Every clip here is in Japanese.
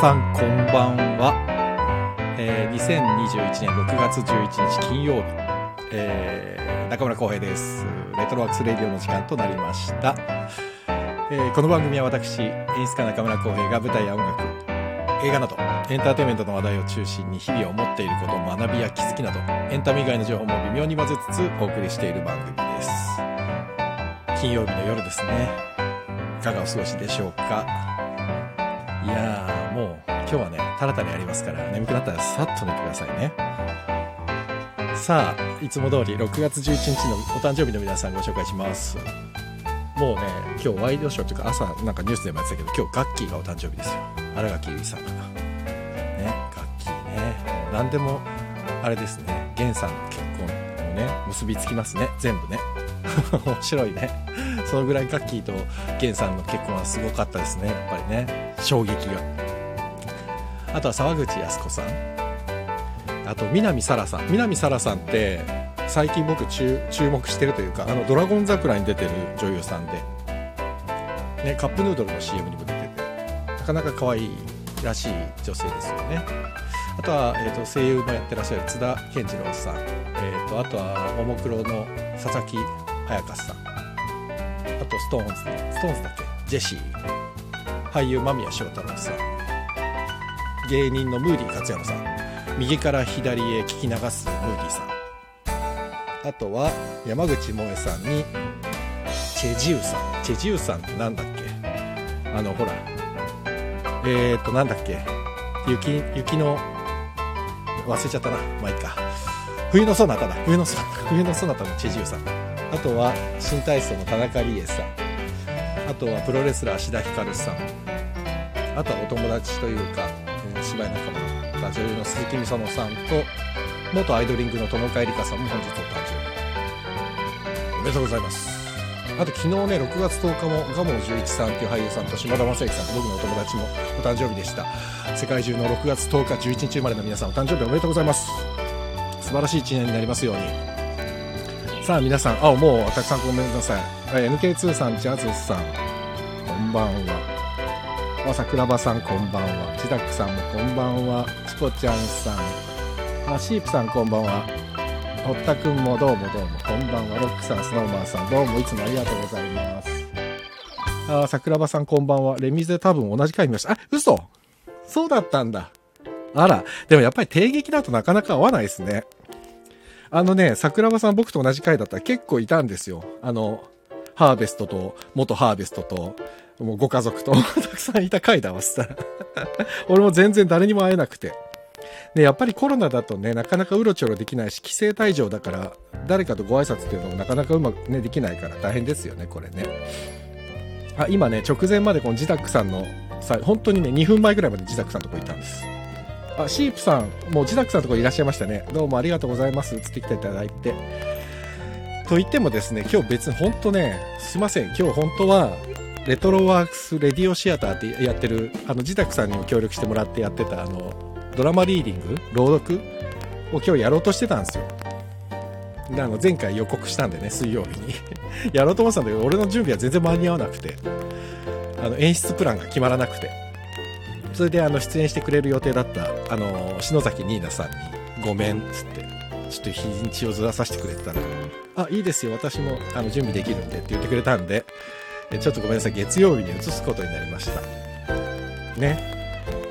さんこんばんは、えー、2021年6月11日金曜日、えー、中村浩平です。レトロワークスレディオの時間となりました、えーこの番組は私演出家中村浩平が舞台や音楽映画などエンターテインメントの話題を中心に日々思っていること学びや気づきなどエンタメ以外の情報も微妙に混ぜつつお送りしている番組です。金曜日の夜ですね。いかがお過ごしでしょうか？いやー今日はねタラタラやりますから眠くなったらさっと寝てくださいね。さあいつも通り6月11日のお誕生日の皆さんご紹介します。もうね今日ワイドショーというか朝なんかニュースでもやってたけど今日ガッキーがお誕生日ですよ。新垣結衣さんが。ねガッキーね。何でもあれですね。源さんの結婚をね結びつきますね。全部ね。面白いね。そのぐらいガッキーと源さんの結婚はすごかったですね。やっぱりね。衝撃が。あとは沢口靖子さん。あと南沙羅さん。南沙羅さんって最近僕注目してるというかあのドラゴン桜に出てる女優さんで、ね、カップヌードルの CM にも出ててなかなか可愛いらしい女性ですよね。あとは、えー、と声優もやってらっしゃる津田健次郎さん、えー、とあとはももクロの佐々木彩香さん。あとストーンズストーンズだっけ？ジェシー。俳優間宮祥太朗さん。芸人のムーディ勝山さん。右から左へ聞き流すムーディさん。あとは山口萌さんにチェジウさん。チェジウさんってなんだっけ？あのほら。えーとなんだっけ？雪雪の忘れちゃったな。まあいいか。冬のソナタだ。冬のソナタ。冬のソナタのチェジウさん。あとは新体操の田中理恵さん。あとはプロレスラー芦田ひかるさん。あとはお友達というか、芝居仲間女優の鈴木みそのさんと元アイドリングの友岡えりかさんも本日お誕生日おめでとうございます。あと昨日ね6月10日も蒲生十一さんっていう俳優さんと島田正幸さんと僕のお友達もお誕生日でした。世界中の6月10日11日生まれの皆さんお誕生日おめでとうございます。素晴らしい一年になりますように。さあ皆さんあもうたくさんごめんなさい。はい NK2 さんジャズさんこんばんは。あ桜庭さんこんばんは。ジダックさんもこんばんは。チコちゃんさん。あシープさんこんばんは。堀田くんもどうもどうも。こんばんは。ロックさんスノーマンさん。どうもいつもありがとうございます。あ桜庭さんこんばんは。レミゼ多分同じ回見ました。あ嘘。そうだったんだ。あらでもやっぱり定劇だとなかなか合わないですね。あのね桜庭さん僕と同じ回だったら結構いたんですよ。あのハーベストと元ハーベストと。もうご家族と。たくさんいた回だわしたら。俺も全然誰にも会えなくて。でやっぱりコロナだとねなかなかうろちょろできないし規制退場だから誰かとご挨拶っていうのもなかなかうまくねできないから大変ですよねこれね。あ今ね直前までこのジダックさんのさ本当にね2分前ぐらいまでジダックさんのとこいたんです。あシープさんもうジダックさんのとこいらっしゃいましたね。どうもありがとうございます。移ってきていただいて。と言ってもですね今日別に本当ねすいません。今日本当はレトロワークスレディオシアターってやってるあの自宅さんにも協力してもらってやってたあのドラマリーディング朗読を今日やろうとしてたんですよ。であの前回予告したんでね水曜日に。やろうと思ってたんだけど俺の準備は全然間に合わなくて。あの演出プランが決まらなくて。それであの出演してくれる予定だったあの篠崎ニーナさんに「ごめん」っつってちょっと日にちをずらさせてくれてたら「あいいですよ。私もあの準備できるんで」って言ってくれたんで。ちょっとごめんなさい月曜日に移すことになりました。ね。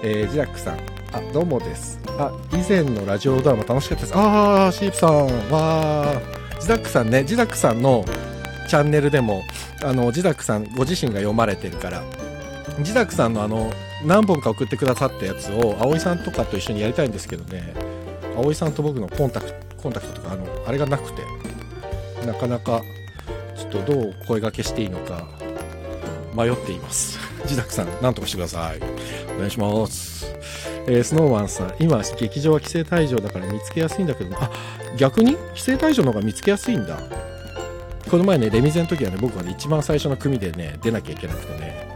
えー、ジャックさん。あどうもです。あ以前のラジオドラマ楽しかったです。ああシープさん。わー。ジダックさんねジダックさんのチャンネルでもあのジダックさんご自身が読まれてるからジダックさんのあの何本か送ってくださったやつを葵さんとかと一緒にやりたいんですけどね。葵さんと僕のコンタクトコンタクトとかあのあれがなくて。なかなかちょっとどう声掛けしていいのか迷っています。自宅さん何とかしてください。お願いします。えー、スノーマンさん今劇場は規制退場だから見つけやすいんだけどあ逆に？規制退場の方が見つけやすいんだ。この前ねレミゼの時はね僕はね一番最初の組でね出なきゃいけなくてね。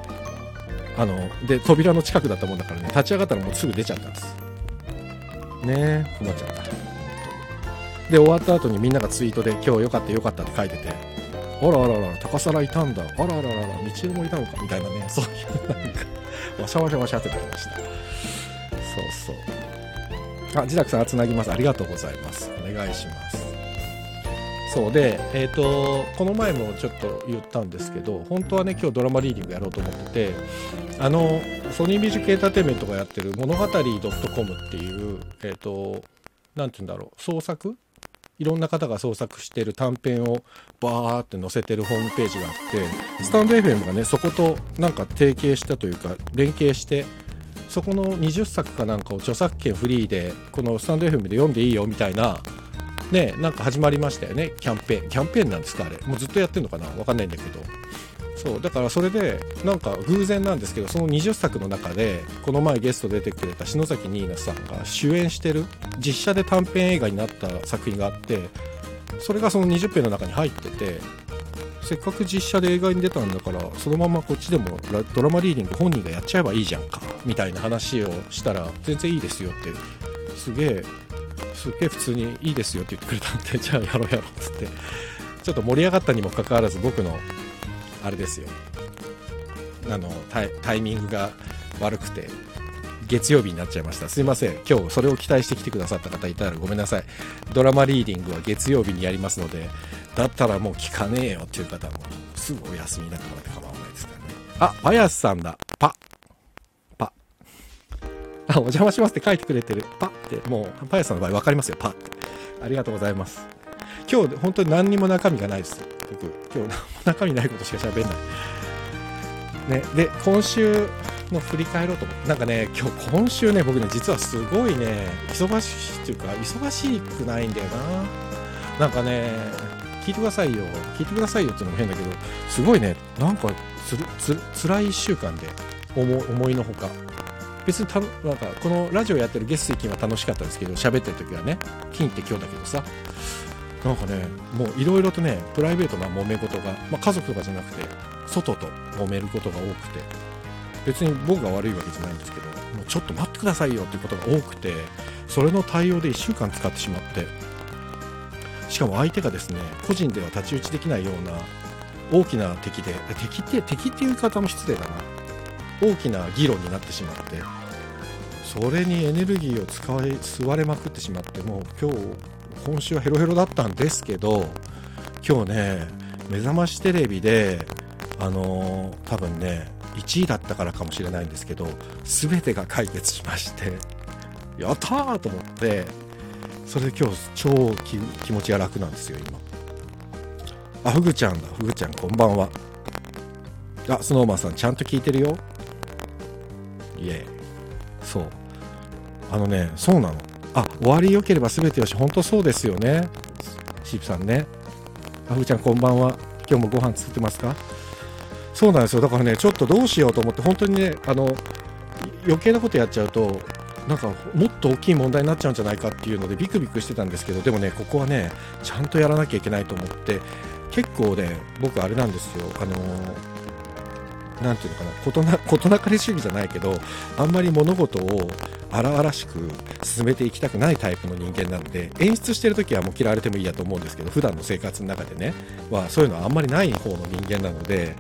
あので扉の近くだったもんだからね立ち上がったらもうすぐ出ちゃったんです。ねえ困っちゃった。で終わった後にみんながツイートで今日良かった良かったって書いてて。あらあらあら、高皿いたんだ。あらあらあら、道枝もいたのかみたいなね、そういうなんか、わしゃわしゃわしゃってなりました。そうそう。あ、自宅さん、つなぎます。ありがとうございます。お願いします。そうで、えーと、この前もちょっと言ったんですけど本当はね今日ドラマリーディングやろうと思っててあのソニーミュージックエンターテインメントがやってる物語 .com っていうえっ、ー、と何て言うんだろう創作いろんな方が創作してる短編をバーって載せてるホームページがあってスタンド FM がねそことなんか提携したというか連携してそこの20作かなんかを著作権フリーでこのスタンド FM で読んでいいよみたいなねなんか始まりましたよねキャンペーン。キャンペーンなんですかあれ。もうずっとやってるのかな？わかんないんだけど。そうだからそれでなんか偶然なんですけどその20作の中でこの前ゲスト出てくれた篠崎ニーナさんが主演してる実写で短編映画になった作品があってそれがその20編の中に入っててせっかく実写で映画に出たんだからそのままこっちでもドラマリーディング本人がやっちゃえばいいじゃんかみたいな話をしたら全然いいですよってすげえすげえ普通にいいですよって言ってくれたんで、じゃあやろうやろうっつって、ちょっと盛り上がったにもかかわらず僕の、あれですよ、あのタイ、タイミングが悪くて、月曜日になっちゃいました。すいません。今日それを期待してきてくださった方いたらごめんなさい。ドラマリーディングは月曜日にやりますので、だったらもう聞かねえよっていう方も、すぐお休みになってもらって構わないですからね。あ、パヤスさんだ。パ。あ、お邪魔しますって書いてくれてる。パって、もう、パン屋さんの場合分かりますよ。パって。ありがとうございます。今日、本当に何にも中身がないです。僕、今日、中身ないことしか喋んない。ね、で、今週の振り返ろうと思って、なんかね、今日、今週ね、僕ね、実はすごいね、忙しいっていうか、忙しくないんだよな。なんかね、聞いてくださいよ。聞いてくださいよっていうのも変だけど、すごいね、なんかつる、つ、辛い1週間で、思思いのほか。別にたなんかこのラジオやってる月水金は楽しかったですけど喋ってる時はね金って今日だけどさなんかねもういろいろとねプライベートな揉め事が、まあ、家族とかじゃなくて外と揉めることが多くて別に僕が悪いわけじゃないんですけどもうちょっと待ってくださいよっていうことが多くてそれの対応で1週間使ってしまってしかも相手がですね個人では太刀打ちできないような大きな敵で敵って敵っていう方も失礼だな。大きな議論になってしまってそれにエネルギーを使い吸われまくってしまってもう今日今週はヘロヘロだったんですけど今日ね目覚ましテレビであのー、多分ね1位だったからかもしれないんですけど全てが解決しまして やったーと思ってそれで今日超気持ちが楽なんですよ今。あふぐちゃんだふぐちゃんこんばんは。あスノーマンさんちゃんと聞いてるよ。イエーそう。あのねそうなの。あ終わり良ければ全てよし本当そうですよね。シープさんね。あふちゃんこんばんは。今日もご飯作ってますか？そうなんですよ。だからねちょっとどうしようと思って本当にねあの余計なことやっちゃうとなんかもっと大きい問題になっちゃうんじゃないかっていうのでビクビクしてたんですけどでもねここはねちゃんとやらなきゃいけないと思って結構ね僕あれなんですよ。あのー何ていうのかな。事な 事なかれ主義じゃないけどあんまり物事を荒々しく進めていきたくないタイプの人間なので演出してる時はもう嫌われてもいいやと思うんですけど普段の生活の中でねはそういうのはあんまりない方の人間なので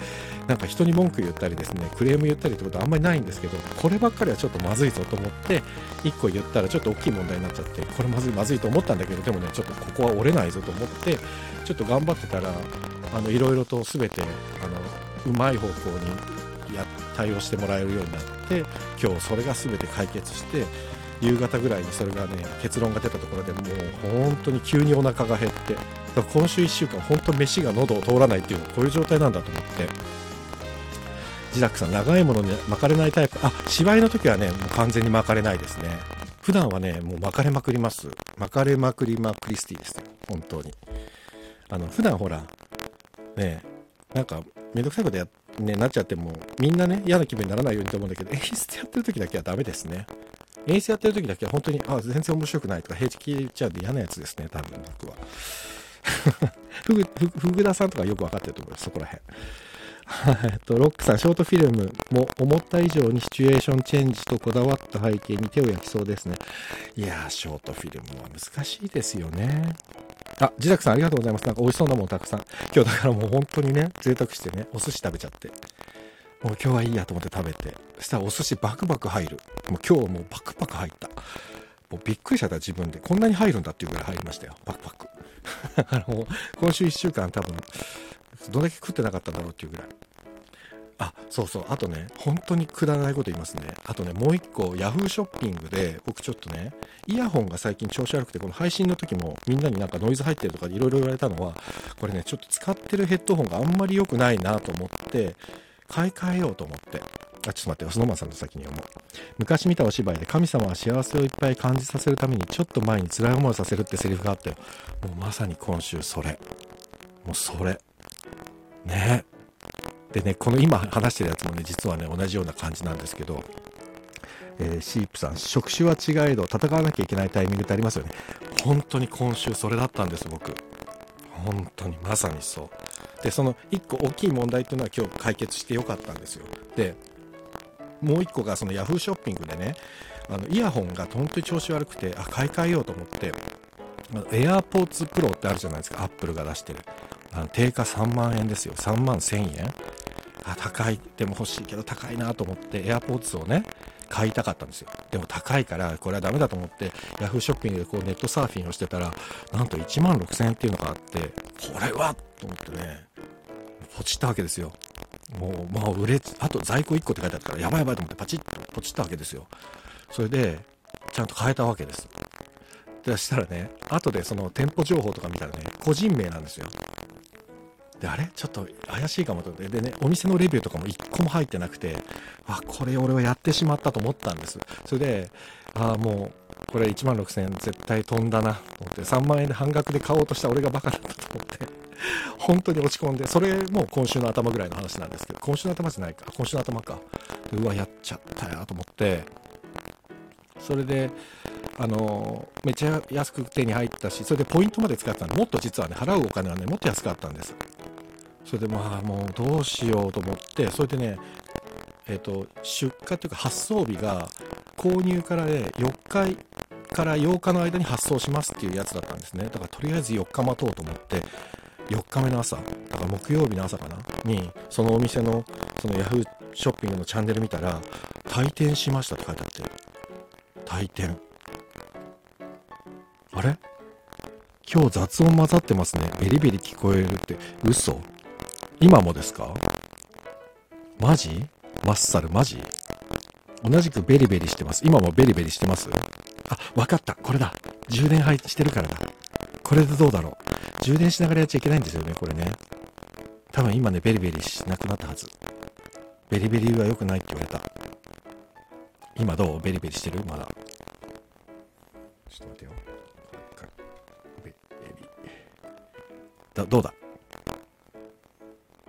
なんか人に文句言ったりですねクレーム言ったりってことはあんまりないんですけどこればっかりはちょっとまずいぞと思って1個言ったらちょっと大きい問題になっちゃってこれまずいまずいと思ったんだけどでもねちょっとここは折れないぞと思ってちょっと頑張ってたらいろいろと全てあのうまい方向にや対応してもらえるようになって今日それが全て解決して夕方ぐらいにそれがね結論が出たところでもう本当に急にお腹が減って今週1週間本当飯が喉を通らないっていうのはこういう状態なんだと思って。ジダックさん長いものに巻かれないタイプ。あ芝居の時はねもう完全に巻かれないですね。普段はねもう巻かれまくります。巻かれまくりまクリスティですよ。本当に。あの普段ほらねなんかめんどくさいことやっね、なっちゃっても、みんなね、嫌な気分にならないようにと思うんだけど、演出やってる時だけはダメですね。演出やってる時だけは本当に、あ、全然面白くないとか平気で言っちゃうんで嫌なやつですね、多分僕は。ふぐ、ふぐださんとかよくわかってると思います、そこら辺。えっと、ロックさん、ショートフィルムも思った以上にシチュエーションチェンジとこだわった背景に手を焼きそうですね。いやー、ショートフィルムは難しいですよね。あ、自宅さんありがとうございます。なんか美味しそうなものたくさん。今日だからもう本当にね、贅沢してね、お寿司食べちゃって。もう今日はいいやと思って食べて。そしたらお寿司バクバク入る。もう今日はもうバクバク入った。もうびっくりしちゃった自分で。こんなに入るんだっていうぐらい入りましたよ。バクバク。だからもう今週1週間多分、どれだけ食ってなかったんだろうっていうぐらい。あ、そうそう。あとね、本当にくだらないこと言いますね。あとね、もう一個、ヤフーショッピングで、僕ちょっとね、イヤホンが最近調子悪くて、この配信の時もみんなになんかノイズ入ってるとかいろいろ言われたのは、これね、ちょっと使ってるヘッドホンがあんまり良くないなと思って、買い替えようと思って。あ、ちょっと待って、よスノーマンさんの先に読もう。昔見たお芝居で神様は幸せをいっぱい感じさせるためにちょっと前に辛い思いをさせるってセリフがあったよ。もうまさに今週それ。もうそれ。ねでね、この今話してるやつもね、実はね、同じような感じなんですけど、えー、シープさん、職種は違えど、戦わなきゃいけないタイミングってありますよね。本当に今週それだったんです、僕。本当に、まさにそう。で、その1個大きい問題っていうのは今日解決してよかったんですよ。で、もう1個がその Yahoo ショッピングでね、あのイヤホンが本当に調子悪くて、あ、買い替えようと思って、AirPods Pro ってあるじゃないですか、Apple が出してる。あの定価3万円ですよ。3万1000円あ、高い。でも欲しいけど高いなと思って、AirPods をね、買いたかったんですよ。でも高いから、これはダメだと思って、Yahoo ショッピングでこうネットサーフィンをしてたら、なんと1万6000円っていうのがあって、これはと思ってね、ポチったわけですよ。もう、まあ、売れ、あと在庫1個って書いてあったから、やばいやばいと思ってパチッとポチったわけですよ。それで、ちゃんと変えたわけです。で、したらね、後でその店舗情報とか見たらね、個人名なんですよ。で、あれ？ちょっと怪しいかもと思って。でね、お店のレビューとかも1個も入ってなくて、あ、これ俺はやってしまったと思ったんです。それで、ああ、もう、これ1万6000円絶対飛んだなと思って、3万円で半額で買おうとした俺がバカだったと思って、本当に落ち込んで、それも今週の頭ぐらいの話なんですけど、今週の頭じゃないか、今週の頭か。うわ、やっちゃったよと思って、それで、あのめっちゃ安く手に入ったし、それでポイントまで使ってたんで、もっと実はね、払うお金はね、もっと安かったんです。それでまあもうどうしようと思ってそれでねえっ、ー、と出荷というか発送日が購入からね4日から8日の間に発送しますっていうやつだったんですね。だからとりあえず4日待とうと思って4日目の朝だから木曜日の朝かなにそのお店のその Yahoo ショッピングのチャンネル見たら退店しましたって書いてあって。退店。あれ？今日雑音混ざってますね。ベリベリ聞こえるって。嘘？今もですか？マジ？マッサルマジ？同じくベリベリしてます。今もベリベリしてますあ、わかった。これだ。充電配してるからだ。これでどうだろう。充電しながらやっちゃいけないんですよね、これね。多分今ね、ベリベリしなくなったはず。ベリベリは良くないって言われた。今どう？ベリベリしてる？まだ。ちょっと待ってよ。ベリベリ。だどうだ？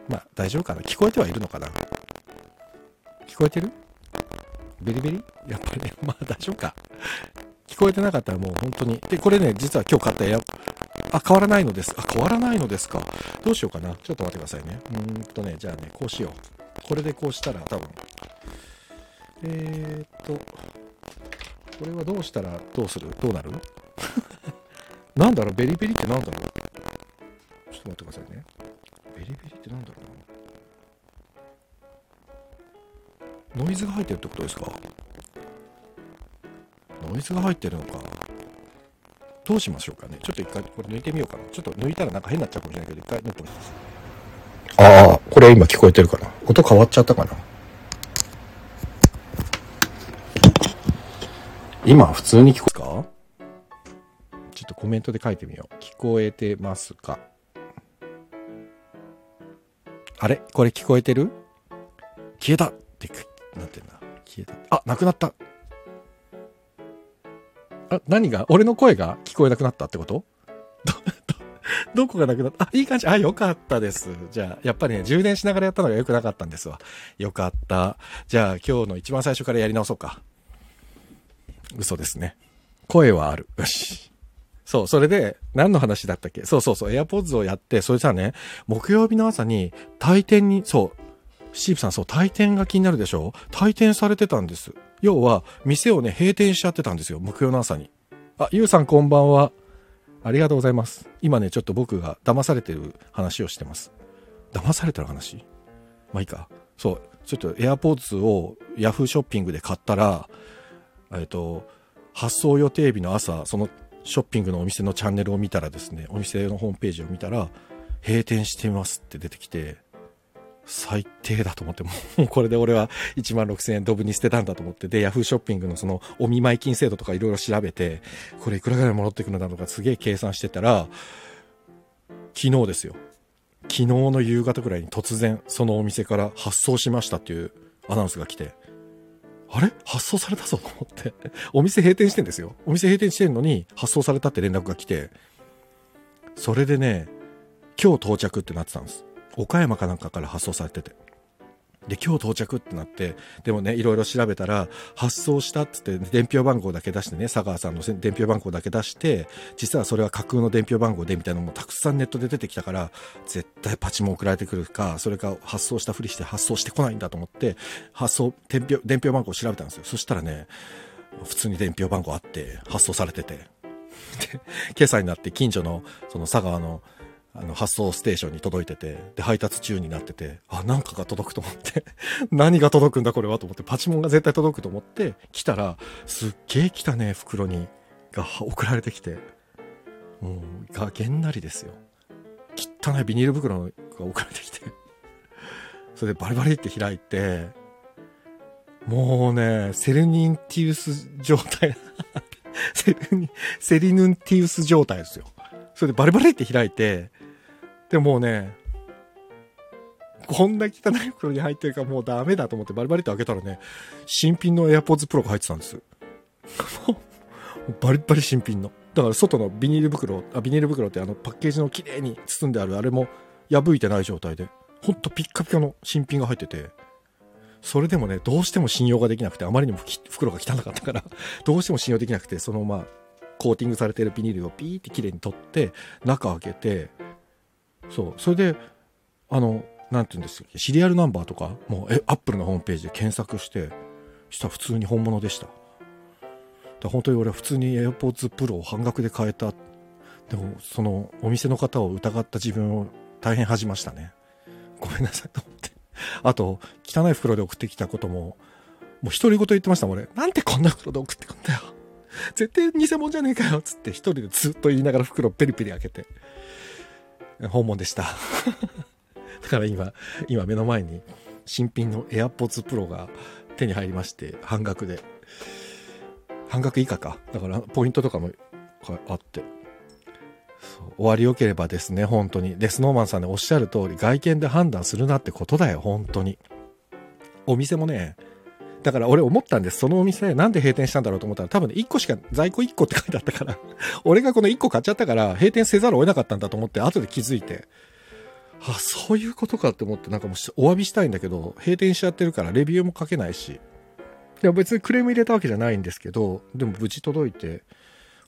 まあ、大丈夫かな？聞こえてはいるのかな？聞こえてる？ベリベリ？やっぱりね、まあ大丈夫か。聞こえてなかったらもう本当に。で、これね、実は今日買ったエア、あ、変わらないのです。あ、変わらないのですか？どうしようかな？ちょっと待ってくださいね。うーんとね、じゃあね、こうしよう。これでこうしたら多分。えー、っと、これはどうしたらどうする？どうなる？なんだろう？ベリベリってなんだろう？ちょっと待ってくださいね。ベリベリってなんだろうな。ノイズが入ってるってことですか？ノイズが入ってるのか。どうしましょうかね。ちょっと一回これ抜いてみようかな。ちょっと抜いたらなんか変になっちゃうかもしれないけど一回抜いてみます。ああこれ今聞こえてるかな。音変わっちゃったかな。今普通に聞こえますか？ちょっとコメントで書いてみよう。聞こえてますあれ？これ聞こえてる？消えたってなってんだ。消えた。あ、なくなった。あ、何が？俺の声が聞こえなくなったってこと？ど、ど、どこがなくなった？あ、いい感じ。あ、よかったです。じゃあ、やっぱりね、充電しながらやったのが良くなかったんですわ。よかった。じゃあ、今日の一番最初からやり直そうか。嘘ですね。声はある。よし。そう、それで、何の話だったっけ？そうそうそう、AirPods をやって、それじゃあね、木曜日の朝に、退店に、そう、シープさん、そう、退店が気になるでしょ？退店されてたんです。要は、店をね、閉店しちゃってたんですよ。木曜の朝に。あ、ゆうさんこんばんは。ありがとうございます。今ね、ちょっと僕が騙されてる話をしてます。騙されてる話？まあいいか。そう。ちょっとエアポーツをヤフーショッピングで買ったら、えっと、発送予定日の朝、そのショッピングのお店のチャンネルを見たらですね、お店のホームページを見たら、閉店してますって出てきて、最低だと思って、もうこれで俺は1万6000円ドブに捨てたんだと思って、で、ヤフーショッピングのそのお見舞い金制度とかいろいろ調べて、これいくらぐらい戻ってくるんだとかすげえ計算してたら、昨日ですよ。昨日の夕方ぐらいに突然そのお店から発送しましたっていうアナウンスが来て、あれ？発送されたぞと思って。お店閉店してんですよ。お店閉店してんのに発送されたって連絡が来て、それでね、今日到着ってなってたんです。岡山かなんかから発送されてて。で、今日到着ってなって、でもね、いろいろ調べたら、発送したっつって、伝票番号だけ出してね、佐川さんの伝票番号だけ出して、実はそれは架空の伝票番号でみたいなのもたくさんネットで出てきたから、絶対パチも送られてくるか、それか発送したふりして発送してこないんだと思って、発送、伝票、伝票番号を調べたんですよ。そしたらね、普通に伝票番号あって、発送されてて。で、今朝になって近所の、その佐川のあの、発送ステーションに届いてて、で、配達中になってて、あ、なんかが届くと思って 何が届くんだこれはと思って、パチモンが絶対届くと思って、来たら、すっげえ汚ね袋に、が送られてきて、もう、がげんなりですよ。汚いビニール袋が送られてきて、それでバリバリって開いて、もうね、セルニンティウス状態 セルニ、セリヌンティウス状態ですよ。それでバリバリって開いて、でもうね、こんな汚い袋に入ってるからもうダメだと思ってバリバリって開けたらね、新品の AirPods Pro が入ってたんです。バリバリ新品の。だから外のビニール袋、あ、ビニール袋ってあのパッケージの綺麗に包んであるあれも破いてない状態で、ほんとピッカピカの新品が入ってて、それでもね、どうしても信用ができなくて、あまりにも袋が汚かったから、どうしても信用できなくて、そのままコーティングされてるビニールをピーって綺麗に取って、中開けて、そう、それで、あの、なんて言うんですかシリアルナンバーとか、もう、え、アップルのホームページで検索して、したら普通に本物でした。だ本当に俺は普通に AirPods Pro を半額で買えた。でも、そのお店の方を疑った自分を大変恥じましたね。ごめんなさいと思って。あと、汚い袋で送ってきたことも、もう独り言言ってましたもんね。なんてこんな袋で送ってくんだよ。絶対偽物じゃねえかよっつって一人でずっと言いながら袋をペリペリ開けて。訪問でした。だから今、今目の前に新品の AirPods Pro が手に入りまして、半額で。半額以下か。だからポイントとかもあって。終わり良ければですね、本当に。で、スノーマンさんね、おっしゃる通り、外見で判断するなってことだよ、本当に。お店もね、だから俺思ったんです。そのお店なんで閉店したんだろうと思ったら多分ね、1個しか、在庫1個って書いてあったから 俺がこの1個買っちゃったから閉店せざるを得なかったんだと思って後で気づいて、あ、そういうことかって思ってなんかもうお詫びしたいんだけど、閉店しちゃってるからレビューも書けないし。でも別にクレーム入れたわけじゃないんですけど、でも無事届いて、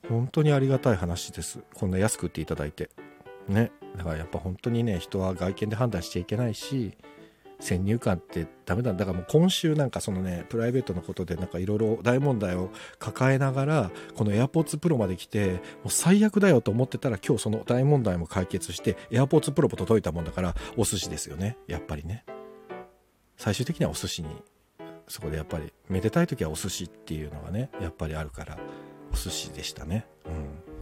本当にありがたい話です。こんな安く売っていただいて。ね。だからやっぱ本当にね、人は外見で判断しちゃいけないし、先入観ってダメだ。だからもう今週なんかそのねプライベートのことでなんかいろいろ大問題を抱えながらこの AirPods Pro まで来てもう最悪だよと思ってたら今日その大問題も解決して AirPods Pro も届いたもんだからお寿司ですよね。やっぱりね。最終的にはお寿司にそこでやっぱりめでたい時はお寿司っていうのがねやっぱりあるからお寿司でしたね。うん。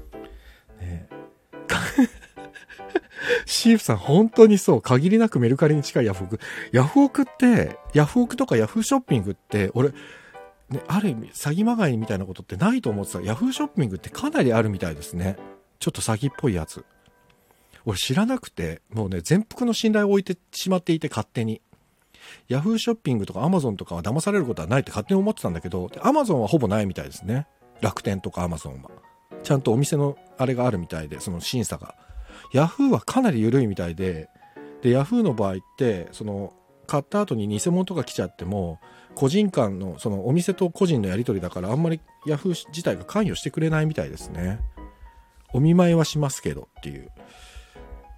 シーフさん、本当にそう。限りなくメルカリに近いヤフオク。ヤフオクって、ヤフオクとかヤフーショッピングって、俺、ね、ある意味、詐欺まがいみたいなことってないと思ってた。ヤフーショッピングってかなりあるみたいですね。ちょっと詐欺っぽいやつ。俺知らなくて、もうね、全幅の信頼を置いてしまっていて、勝手に。ヤフーショッピングとかアマゾンとかは騙されることはないって勝手に思ってたんだけど、アマゾンはほぼないみたいですね。楽天とかアマゾンは。ちゃんとお店のあれがあるみたいで、その審査が。ヤフーはかなり緩いみたいで、で、ヤフーの場合って、その、買った後に偽物とか来ちゃっても、個人間の、そのお店と個人のやり取りだから、あんまりヤフー自体が関与してくれないみたいですね。お見舞いはしますけどっていう。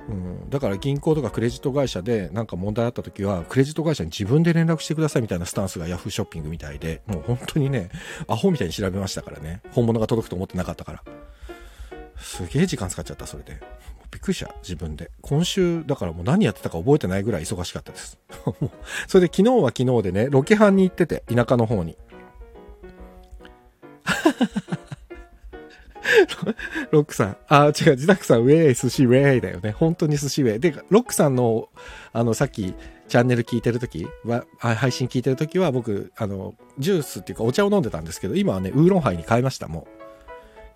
うん、だから銀行とかクレジット会社でなんか問題あった時は、クレジット会社に自分で連絡してくださいみたいなスタンスが Yahoo ショッピングみたいで、もう本当にね、アホみたいに調べましたからね。本物が届くと思ってなかったから。すげえ時間使っちゃった、それで。びっくりした、自分で。今週、だからもう何やってたか覚えてないぐらい忙しかったです。それで昨日は昨日でね、ロケハンに行ってて、田舎の方に。ロックさん。あ、違う、自宅さん、ウェイ、寿司ウェイだよね。本当に寿司ウェイ。で、ロックさんの、あの、さっき、チャンネル聞いてるときは、配信聞いてるときは、僕、あの、ジュースっていうかお茶を飲んでたんですけど、今はね、ウーロンハイに変えました、もう。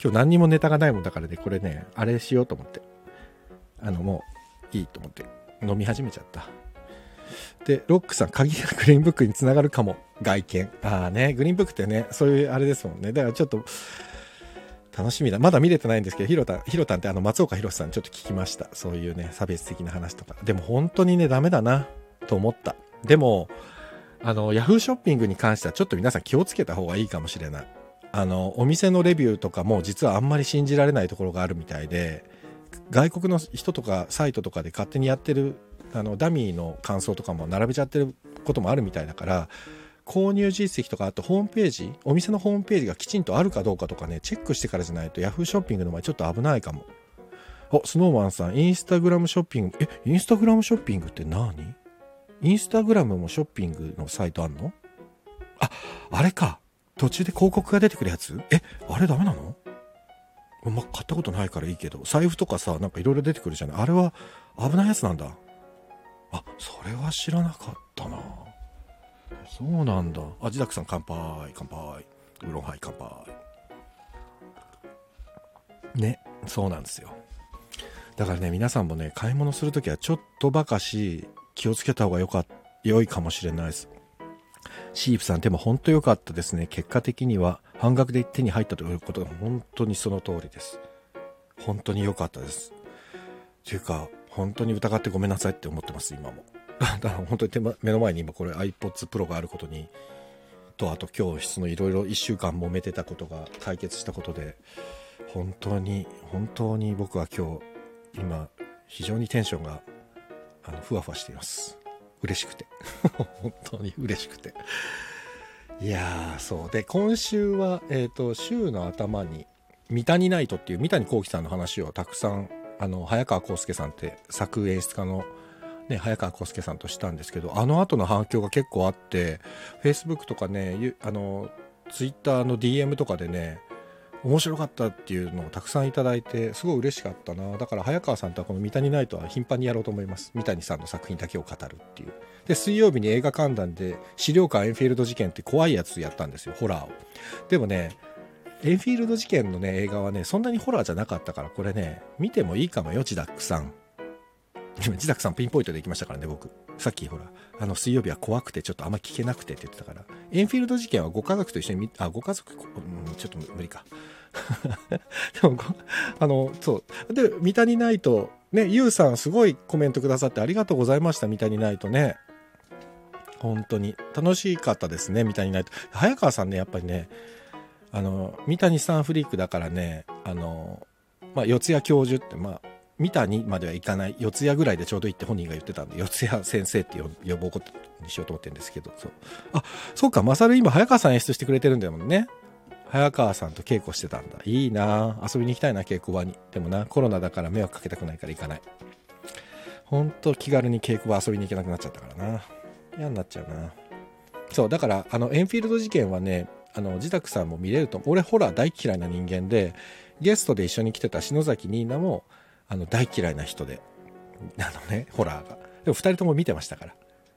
今日何にもネタがないもんだからね、これね、あれしようと思って。あの、もう、いいと思って、飲み始めちゃった。で、ロックさん、鍵が グリーンブックにつながるかも。外見。ああね、グリーンブックってね、そういうあれですもんね。だからちょっと、楽しみだ。まだ見れてないんですけど、ひろたん、ひろたんってあの、松岡弘さんちょっと聞きました。そういうね、差別的な話とか。でも本当にね、ダメだな、と思った。でも、あの、ヤフーショッピングに関してはちょっと皆さん気をつけた方がいいかもしれない。あの、お店のレビューとかも実はあんまり信じられないところがあるみたいで、外国の人とかサイトとかで勝手にやってる、あの、ダミーの感想とかも並べちゃってることもあるみたいだから、購入実績とか、あとホームページ、お店のホームページがきちんとあるかどうかとかね、チェックしてからじゃないと Yahoo ショッピングの前ちょっと危ないかも。あ、スノーマンさん、インスタグラムショッピング、え、インスタグラムショッピングって何？インスタグラムもショッピングのサイトあんの？あ、あれか。途中で広告が出てくるやつ？え、あれダメなの？ま買ったことないからいいけど、財布とかさ、なんかいろいろ出てくるじゃない？あれは危ないやつなんだ。あ、それは知らなかったな。そうなんだ。あ、自宅さん乾杯、乾杯。ウーロンハイ乾杯。ね、そうなんですよ。だからね、皆さんもね、買い物するときはちょっとばかし気をつけた方がよか、良いかもしれないです。シープさん、でも本当良かったですね。結果的には半額で手に入ったということが本当にその通りです。本当に良かったです。というか、本当に疑ってごめんなさいって思ってます、今も。だから本当に手、目の前に今これ iPods Pro があることに、と、あと今日そのいろいろ1週間揉めてたことが解決したことで、本当に、本当に僕は今日、今、非常にテンションが、あの、ふわふわしています。嬉しくて。本当に嬉しくて。いやー、そう。で、今週は、えっ、ー、と、週の頭に、三谷ナイトっていう三谷幸喜さんの話をたくさん、あの、早川康介さんって作演出家のね、早川康介さんとしたんですけど、あの後の反響が結構あって、Facebook とかね、あの、Twitter の DM とかでね、面白かったっていうのをたくさんいただいて、すごい嬉しかったな。だから早川さんとはこの三谷ナイトは頻繁にやろうと思います。三谷さんの作品だけを語るっていう。で、水曜日に映画観覧で資料館エンフィールド事件って怖いやつやったんですよ、ホラーを。でもね、エンフィールド事件のね、映画はね、そんなにホラーじゃなかったから、これね、見てもいいかもよ、チダックさん。今自宅さんピンポイントで行きましたからね、僕。さっきほら、あの、水曜日は怖くてちょっとあんま聞けなくてって言ってたから。エンフィールド事件はご家族と一緒に、あ、ご家族、うん、ちょっと無理か。でも、あの、そう。で、三谷ナイト、ね、ゆうさんすごいコメントくださってありがとうございました、三谷ナイトね。本当に。楽しかったですね、三谷ナイト。早川さんね、やっぱりね、あの、三谷さんフリークだからね、あの、まあ、四谷教授って、まあ、三谷まではいかない、四谷ぐらいでちょうどいいって本人が言ってたんで、四谷先生って呼ぼうことにしようと思ってるんですけど、そう。あ、そうか、まさる今、早川さん演出してくれてるんだもんね。早川さんと稽古してたんだ。いいな遊びに行きたいな、稽古場に。でもな、コロナだから迷惑かけたくないから行かない。ほんと気軽に稽古場遊びに行けなくなっちゃったからな。嫌になっちゃうな。そう、だから、あの、エンフィールド事件はね、あの、自宅さんも見れると、俺ホラー大嫌いな人間で、ゲストで一緒に来てた篠崎ニーナも、あの、大嫌いな人で、あのね、ホラーが。でも二人とも見てましたから。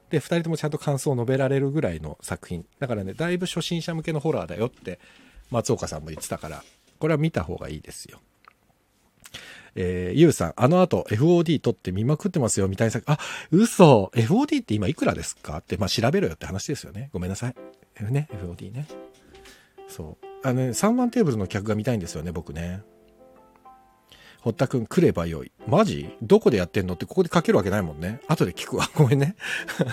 で、二人ともちゃんと感想を述べられるぐらいの作品。だからね、だいぶ初心者向けのホラーだよって、松岡さんも言ってたから、これは見た方がいいですよ。えー、ゆうさん、あの後 FOD 取って見まくってますよ、みたいな作。あ、嘘 !FOD って今いくらですか？って、まあ、調べろよって話ですよね。ごめんなさい。ね、FOD ね。そう。あのね、3番テーブルの客が見たいんですよね、僕ね。堀田くん来ればよい。マジ？どこでやってんの？ってここで書けるわけないもんね。後で聞くわ。ごめんね。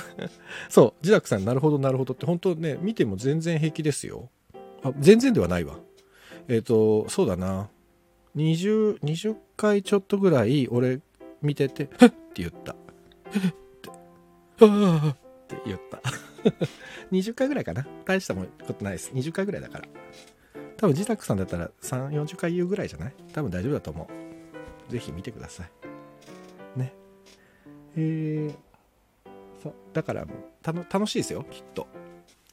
そう。自宅さん、なるほど、なるほどって、本当ね、見ても全然平気ですよ。あ、全然ではないわ。えっ、ー、と、そうだな。20、20回ちょっとぐらい、俺、見てて、ふっって言った。ふっって、ああって言った。20回ぐらいかな。大したことないです。20回ぐらいだから。多分、自宅さんだったら3、40回言うぐらいじゃない？多分大丈夫だと思う。ぜひ見てください。ね。えー、そう。だからたの楽しいですよきっと。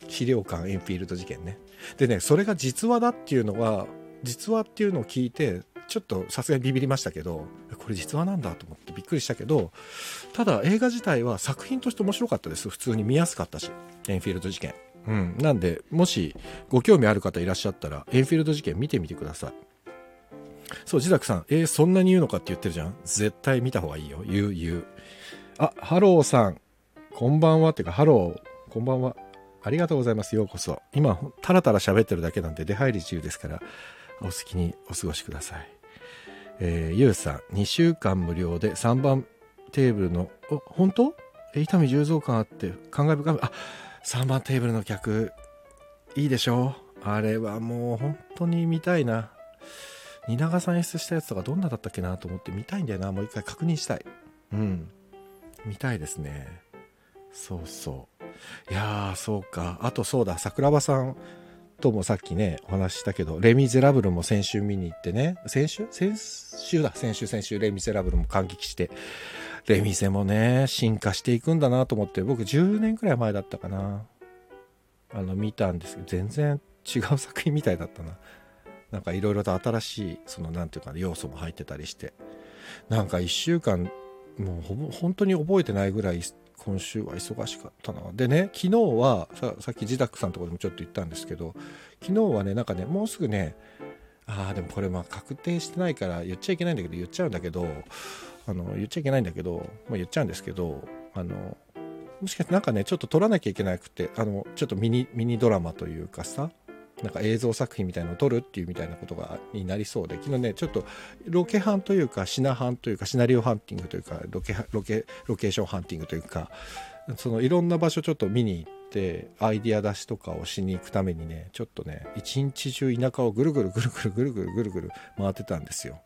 資料館エンフィールド事件ね。でねそれが実話だっていうのは実話っていうのを聞いてちょっとさすがにビビりましたけどこれ実話なんだと思ってびっくりしたけどただ映画自体は作品として面白かったです。普通に見やすかったしエンフィールド事件。うん。なんでもしご興味ある方いらっしゃったらエンフィールド事件見てみてください。そう、ジダクさん、えー、そんなに言うのかって言ってるじゃん絶対見た方がいいよ。言う、言う。あ、ハローさん、こんばんはっていうか、ハロー、こんばんは。ありがとうございます。ようこそ。今、たらたら喋ってるだけなんで、出入り自由ですから、お好きにお過ごしください。えー、ゆうさん、2週間無料で3番テーブルの、お、本当？え、伊丹十三感あって、感慨深い。あ、3番テーブルの客、いいでしょあれはもう本当に見たいな。蜷川さん演出したやつとかどんなだったっけなと思って見たいんだよな。もう一回確認したい。うん。見たいですね。そうそう。いやー、そうか。あとそうだ、桜庭さんともさっきね、お話ししたけど、レ・ミゼラブルも先週見に行ってね、先週？先週だ、先週先週、レ・ミゼラブルも感激して、レ・ミゼもね、進化していくんだなと思って、僕10年くらい前だったかな。あの、見たんですけど、全然違う作品みたいだったな。なんかいろいろと新しい、その、なんていうか、要素も入ってたりして。なんか1週間、もうほぼ、本当に覚えてないぐらい今週は忙しかったな。でね、昨日はさ、っき自宅さんのとこでもちょっと言ったんですけど、昨日はね、なんかね、もうすぐね、ああ、でもこれまあ確定してないから言っちゃいけないんだけど、言っちゃうんだけど、あの、言っちゃいけないんだけど、まあ、言っちゃうんですけど、あの、もしかしてなんかね、ちょっと撮らなきゃいけなくて、あの、ちょっとミニ、ミニドラマというかさ、なんか映像作品みたいなのを撮るっていうみたいなことがになりそうで昨日ねちょっとロケハンというかシナハンというかシナリオハンティングというかロケロケロケーションハンティングというかそのいろんな場所ちょっと見に行ってアイディア出しとかをしに行くためにねちょっとね一日中田舎をぐるぐるぐるぐるぐるぐるぐるぐる回ってたんですよ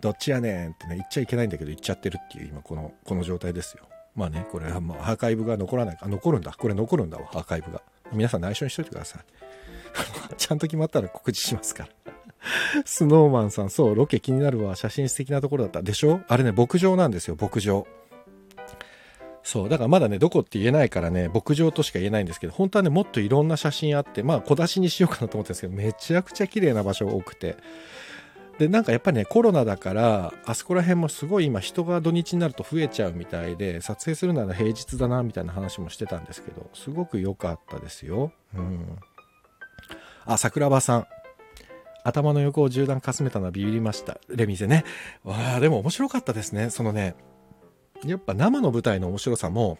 どっちやねんってね言っちゃいけないんだけど言っちゃってるっていう今このこの状態ですよまあねこれはもうアーカイブが残らないか残るんだこれ残るんだわアーカイブが皆さん内緒にしといてください ちゃんと決まったら告知しますから。スノーマンさん、そう、ロケ気になるわ。写真素敵なところだった。でしょ？あれね、牧場なんですよ、牧場。そう、だからまだね、どこって言えないからね、牧場としか言えないんですけど、本当はね、もっといろんな写真あって、まあ、小出しにしようかなと思ってるんですけど、めちゃくちゃ綺麗な場所が多くて。で、なんかやっぱりね、コロナだから、あそこら辺もすごい今人が土日になると増えちゃうみたいで、撮影するなら平日だな、みたいな話もしてたんですけど、すごく良かったですよ。うん。あ、桜庭さん。頭の横を銃弾かすめたのはビビりました。レミゼね。わあ、でも面白かったですね。そのね、やっぱ生の舞台の面白さも、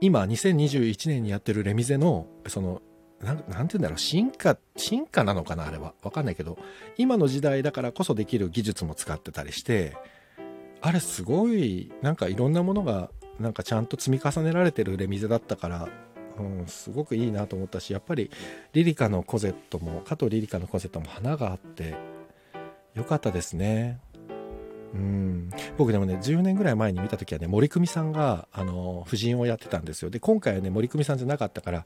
今2021年にやってるレミゼの、その、なん、なんて言うんだろう、進化、進化なのかなあれは。わかんないけど、今の時代だからこそできる技術も使ってたりして、あれすごい、なんかいろんなものが、なんかちゃんと積み重ねられてるレミゼだったから、うん、すごくいいなと思ったしやっぱりリリカのコゼットも加藤リリカのコゼットも花があってよかったですね。うん、僕でもね10年ぐらい前に見た時はね森久美さんがあの夫人をやってたんですよ。で今回はね森久美さんじゃなかったから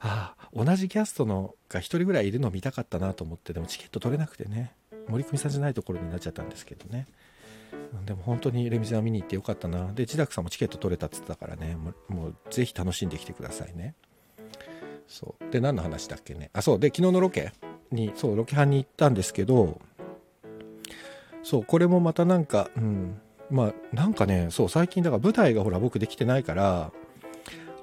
ああ同じキャストのが1人ぐらいいるの見たかったなと思ってでもチケット取れなくてね森久美さんじゃないところになっちゃったんですけどね。でも本当にレミゼは見に行ってよかったな。で、自宅さんもチケット取れたって言ってたからね、もうもうぜひ楽しんできてくださいね。そう。で、何の話だっけね。あ、そう。で、昨日のロケに、そう、ロケ班に行ったんですけど、そう、これもまたなんか、うん。まあ、なんかね、そう、最近だから舞台がほら僕できてないから、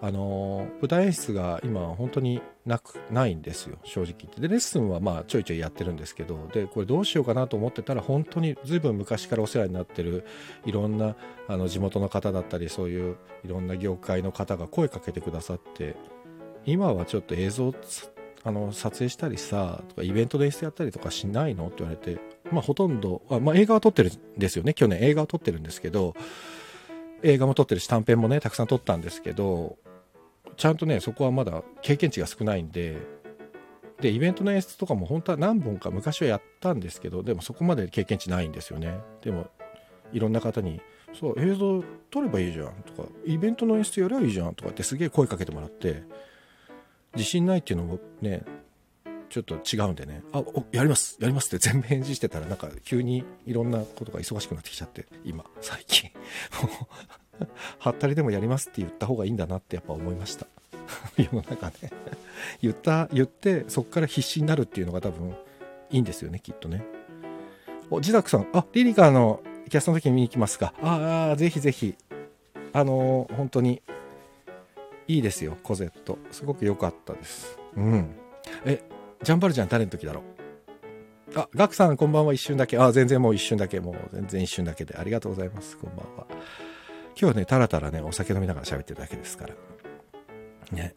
あの舞台演出が今本当になくないんですよ正直言って。でレッスンはまあちょいちょいやってるんですけどでこれどうしようかなと思ってたら本当にずいぶん昔からお世話になってるいろんなあの地元の方だったりそういういろんな業界の方が声かけてくださって今はちょっと映像あの撮影したりさとかイベントで演出やったりとかしないの？って言われてまあほとんどあ、まあ、映画は撮ってるんですよね去年。映画を撮ってるんですけど映画も撮ってるし短編もねたくさん撮ったんですけどちゃんとねそこはまだ経験値が少ないんででイベントの演出とかも本当は何本か昔はやったんですけどでもそこまで経験値ないんですよね。でもいろんな方に「そう映像撮ればいいじゃん」とか「イベントの演出やればいいじゃん」とかってすげえ声かけてもらって自信ないっていうのもねちょっと違うんでね「あおやりますやります」って全部返事してたらなんか急にいろんなことが忙しくなってきちゃって今最近。はったりでもやりますって言った方がいいんだなってやっぱ思いました。世の中ね 言った言ってそこから必死になるっていうのが多分いいんですよねきっとね。おジダクさん。あリリカのキャストの時に見に行きますか。ああぜひぜひ。あのー、本当にいいですよコゼット。すごく良かったです。うん。えジャンバルジャン誰の時だろう？あガクさんこんばんは。一瞬だけ。あ全然もう一瞬だけ。もう全然一瞬だけで。ありがとうございます。こんばんは。今日ねたらたらねお酒飲みながら喋ってるだけですから。ね。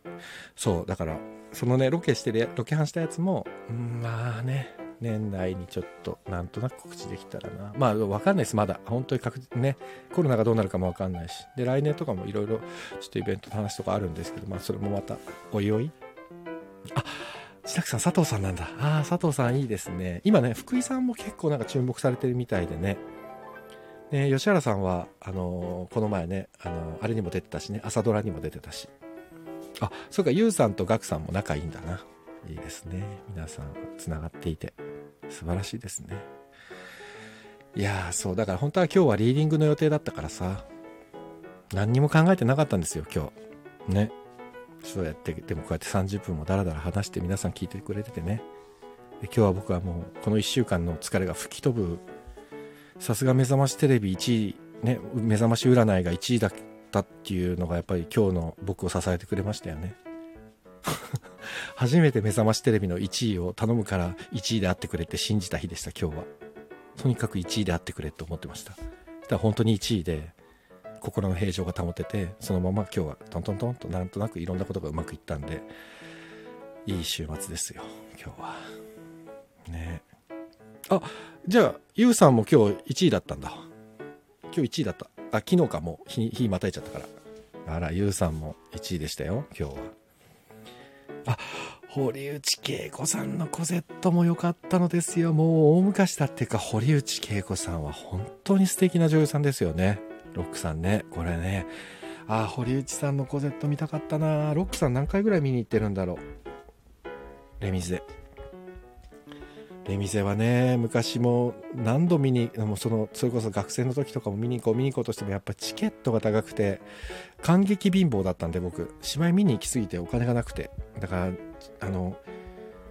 そうだからそのねロケしてるロケハンしたやつも、ん、まあね年内にちょっとなんとなく告知できたらな。まあわかんないですまだ。本当に確実ねコロナがどうなるかもわかんないし。で来年とかもいろいろちょっとイベントの話とかあるんですけどまあそれもまたおいおい。あ自宅さん佐藤さんなんだ。ああ佐藤さんいいですね。今ね福井さんも結構なんか注目されてるみたいでね。ね吉原さんはあのー、この前ねあのー、あれにも出てたしね朝ドラにも出てたし。あそうかゆうさんとガクさんも仲いいんだな。いいですね。皆さんつながっていて。素晴らしいですね。いやそうだから本当は今日はリーディングの予定だったからさ何にも考えてなかったんですよ今日。ね。そうやってでもこうやって30分もダラダラ話して皆さん聞いてくれててね。今日は僕はもうこの1週間の疲れが吹き飛ぶさすが目覚ましテレビ1位ね目覚まし占いが1位だったっていうのがやっぱり今日の僕を支えてくれましたよね。初めて目覚ましテレビの1位を頼むから1位であってくれって信じた日でした今日は。とにかく1位であってくれと思ってました。だから本当に1位で心の平常が保ててそのまま今日はトントントンとなんとなくいろんなことがうまくいったんでいい週末ですよ今日は。ね。あじゃあゆうさんも今日1位だったんだ。今日1位だった。あ昨日かもう日日またいちゃったから。あらゆうさんも1位でしたよ今日は。あ堀内恵子さんのコゼットも良かったのですよ。もう大昔だっていうか堀内恵子さんは本当に素敵な女優さんですよね。ロックさんねこれね。あ堀内さんのコゼット見たかったな。ロックさん何回ぐらい見に行ってるんだろう。レミゼレミゼはね昔も何度見にもうそのそれこそ学生の時とかも見に行こう見に行こうとしてもやっぱチケットが高くて感激貧乏だったんで僕。芝居見に行きすぎてお金がなくて。だからあの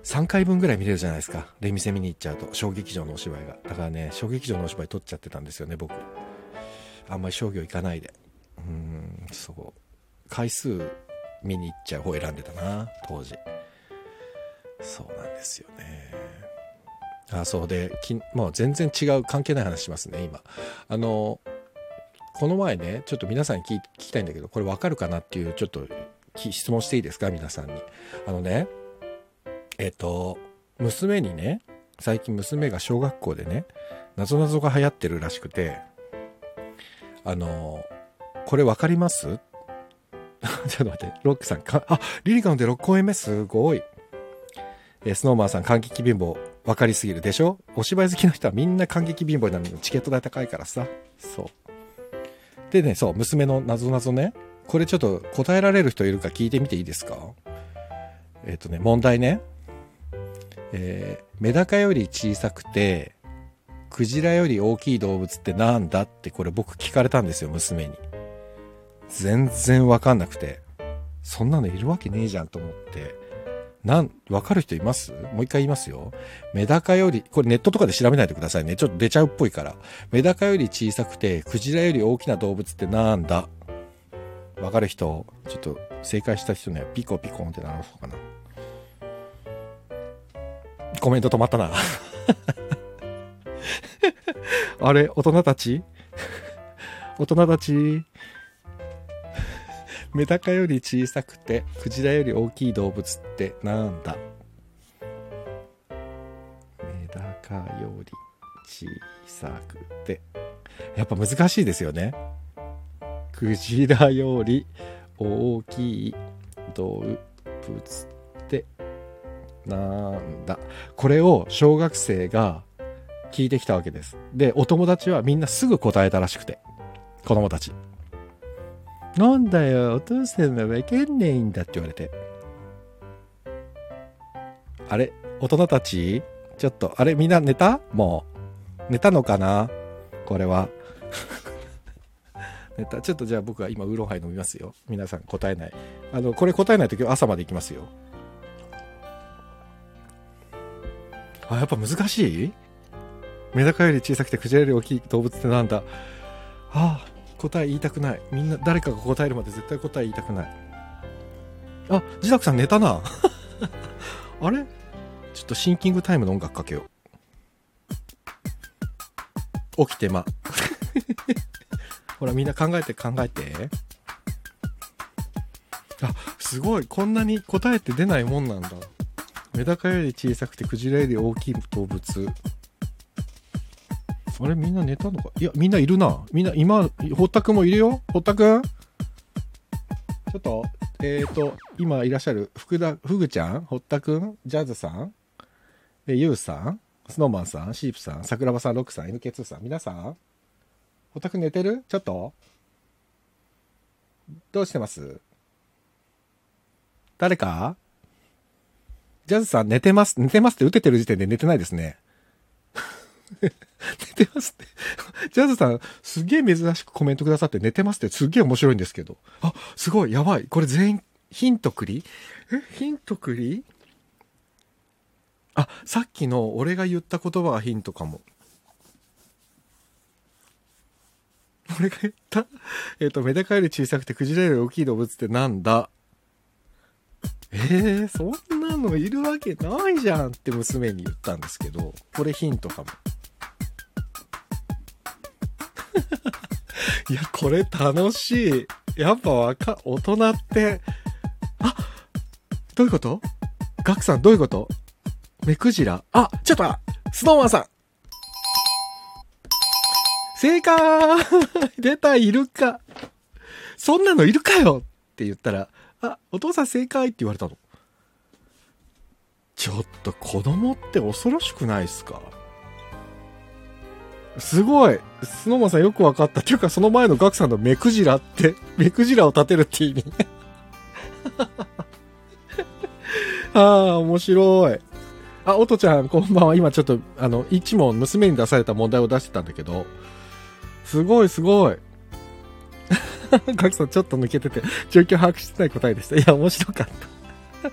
3回分ぐらい見れるじゃないですか。レミゼ見に行っちゃうと。小劇場のお芝居が。だからね小劇場のお芝居撮っちゃってたんですよね僕。あんまり商業行かないで。うんそう。回数見に行っちゃう方選んでたな当時。そうなんですよね。あそうでき、まあ、全然違う関係ない話しますね今。あのこの前ねちょっと皆さんに聞きたいんだけどこれ分かるかなっていうちょっと質問していいですか皆さんに。あのねえっと娘にね最近娘が小学校でねなぞなぞが流行ってるらしくてあのこれ分かります？ちょっと待って、ロックさん、か？あ、リリカので6公演目？すごい。えスノーマンさん、感激貧乏、分かりすぎるでしょ？お芝居好きな人はみんな感激貧乏なるのチケット代高いからさ。そう。でね、そう、娘のなぞなぞね。これちょっと答えられる人いるか聞いてみていいですか？えっ、ー、とね、問題ね。えー、メダカより小さくて、クジラより大きい動物ってなんだってこれ僕聞かれたんですよ、娘に。全然わかんなくて。そんなのいるわけねえじゃんと思って。なん、わかる人います？もう一回言いますよ。メダカより、これネットとかで調べないでくださいね。ちょっと出ちゃうっぽいから。メダカより小さくて、クジラより大きな動物ってなんだ？わかる人、ちょっと正解した人にはピコピコンってなるのかな。コメント止まったな。あれ、大人たち？大人たち？メダカより小さくて、クジラより大きい動物ってなんだ？メダカより小さくて。やっぱ難しいですよね。クジラより大きい動物ってなんだ？これを小学生が聞いてきたわけです。で、お友達はみんなすぐ答えたらしくて。子供たち。なんだよ、お父さんはわかんないんだって言われて。あれ大人たち？ちょっと、あれみんな寝た？もう。寝たのかな？これは。寝た。ちょっとじゃあ僕は今ウーロンハイ飲みますよ。皆さん答えない。あの、これ答えないと今日朝まで行きますよ。あ、やっぱ難しい？メダカより小さくてクジラより大きい動物ってなんだ？ああ、答え言いたくない。みんな、誰かが答えるまで絶対答え言いたくない。あ、自宅さん寝たな。あれ？ちょっとシンキングタイムの音楽かけよう。起きてま。ほら、みんな考えて考えて。あ、すごい。こんなに答えて出ないもんなんだ。メダカより小さくてクジラより大きい動物。あれみんな寝たのか？いや、みんないるな。みんな、今、堀田くんもいるよ。堀田くん？ちょっと、えっ、ー、と、今いらっしゃる、福田、ふぐちゃん？堀田くん？ジャズさん？え、ゆうさん？スノーマンさん？シープさん？桜庭さん？ロックさん NK2 さん？皆さん？堀田くん寝てる？ちょっと。どうしてます？誰か？ジャズさん寝てます？寝てますって打ててる時点で寝てないですね。寝てますって。ジャズさん、すげえ珍しくコメントくださって寝てますってすっげえ面白いんですけど。あ、すごい、やばい。これ全員、ヒントくり？え、ヒントくり？あ、さっきの俺が言った言葉がヒントかも。俺が言った？えっ、と、メダカより小さくてクジラより大きい動物ってなんだ？えー、そんなのいるわけないじゃんって娘に言ったんですけど、これヒントかも。いや、これ楽しい。やっぱわか、大人って、あどういうこと？ガクさんどういうこと？目くじら？あ、ちょっとスノーマンさん。正解！出た、イルカそんなのいるかよ！って言ったら、あ、お父さん正解って言われたの。ちょっと子供って恐ろしくないっすか？すごいスノーマンさんよくわかった。っていうかその前のガクさんの目くじらって、目くじらを立てるって意味。ああ、面白い。あ、おとちゃん、こんばんは。今ちょっと、あの、一問娘に出された問題を出してたんだけど、すごいすごい。ガキさんちょっと抜けてて、状況把握してない答えでした。いや、面白かった。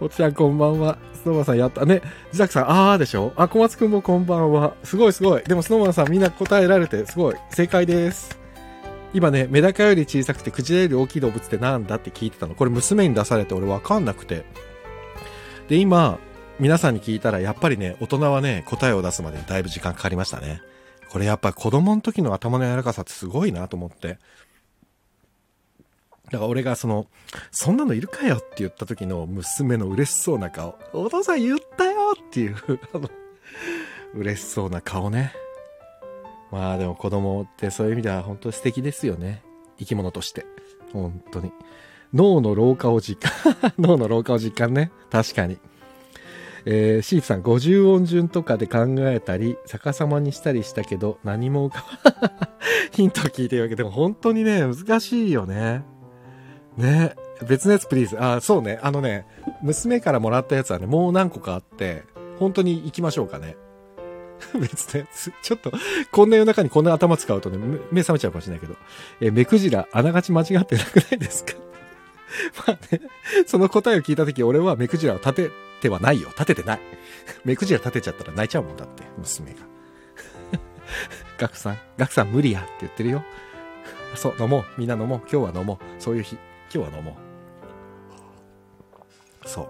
おつちゃんこんばんは。スノーマンさんやった。ね、ジザクさん、あーでしょ？あ、小松くんもこんばんは。すごいすごい。でもスノーマンさんみんな答えられて、すごい。正解です。今ね、メダカより小さくてクジラより大きい動物ってなんだって聞いてたの。これ娘に出されて俺わかんなくて。で、今、皆さんに聞いたら、やっぱりね、大人はね、答えを出すまでにだいぶ時間かかりましたね。これやっぱ子供の時の頭の柔らかさってすごいなと思って。だから俺がその、そんなのいるかよって言った時の娘の嬉しそうな顔。お父さん言ったよっていう、あの、嬉しそうな顔ね。まあでも子供ってそういう意味では本当素敵ですよね。生き物として。本当に。脳の老化を実感。脳の老化を実感ね。確かに。えー、シープさん、50音順とかで考えたり、逆さまにしたりしたけど、何も浮かば ヒントを聞いてるわけでも本当にね、難しいよね。ね。別のやつプリーズ。あ、そうね。あのね、娘からもらったやつはね、もう何個かあって、本当に行きましょうかね。別のやつ。ちょっと、こんな夜中にこんな頭使うとね、目覚めちゃうかもしれないけど。え目くじら、あながち間違ってなくないですか？まあね、その答えを聞いたとき、俺は目くじらを立ててはないよ。立ててない。目くじら立てちゃったら泣いちゃうもんだって、娘が。ガクさん、ガクさん無理やって言ってるよ。そう、飲もう。みんな飲もう。今日は飲もう。そういう日。今日は飲もう。そう。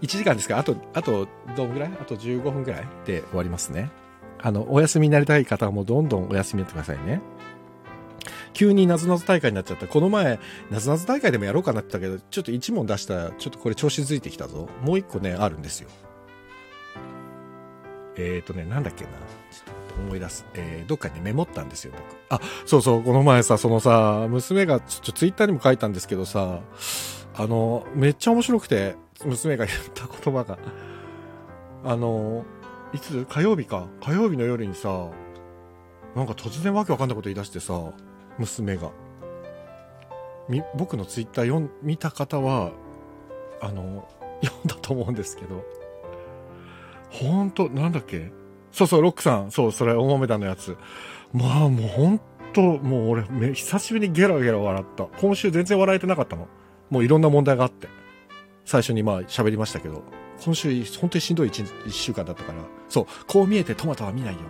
1時間ですから、あと、あと、どんぐらい？あと15分ぐらいで終わりますね。あの、お休みになりたい方はもうどんどんお休みになってくださいね。急になぞなぞ大会になっちゃった。この前、なぞなぞ大会でもやろうかなってたけど、ちょっと1問出したら、ちょっとこれ調子づいてきたぞ。もう1個ね、あるんですよ。えーとね、なんだっけな。思い出す。えー、どっかにメモったんですよ、僕。あ、そうそう、この前さ、そのさ、娘が、ちょっとツイッターにも書いたんですけどさ、あの、めっちゃ面白くて、娘が言った言葉が、あの、いつ火曜日か。火曜日の夜にさ、なんか突然わけわかんないこと言い出してさ、娘が。み、僕のツイッター読ん、見た方は、あの、読んだと思うんですけど、ほんと、なんだっけ？そうそう、ロックさん。そう、それ、大豆田のやつ。まあ、もうほんと、もう俺、め久しぶりにゲラゲラ笑った。今週全然笑えてなかったの。もういろんな問題があって。最初にまあ喋りましたけど、今週本当にしんどい一一週間だったから、そう、こう見えてトマトは見ないよ。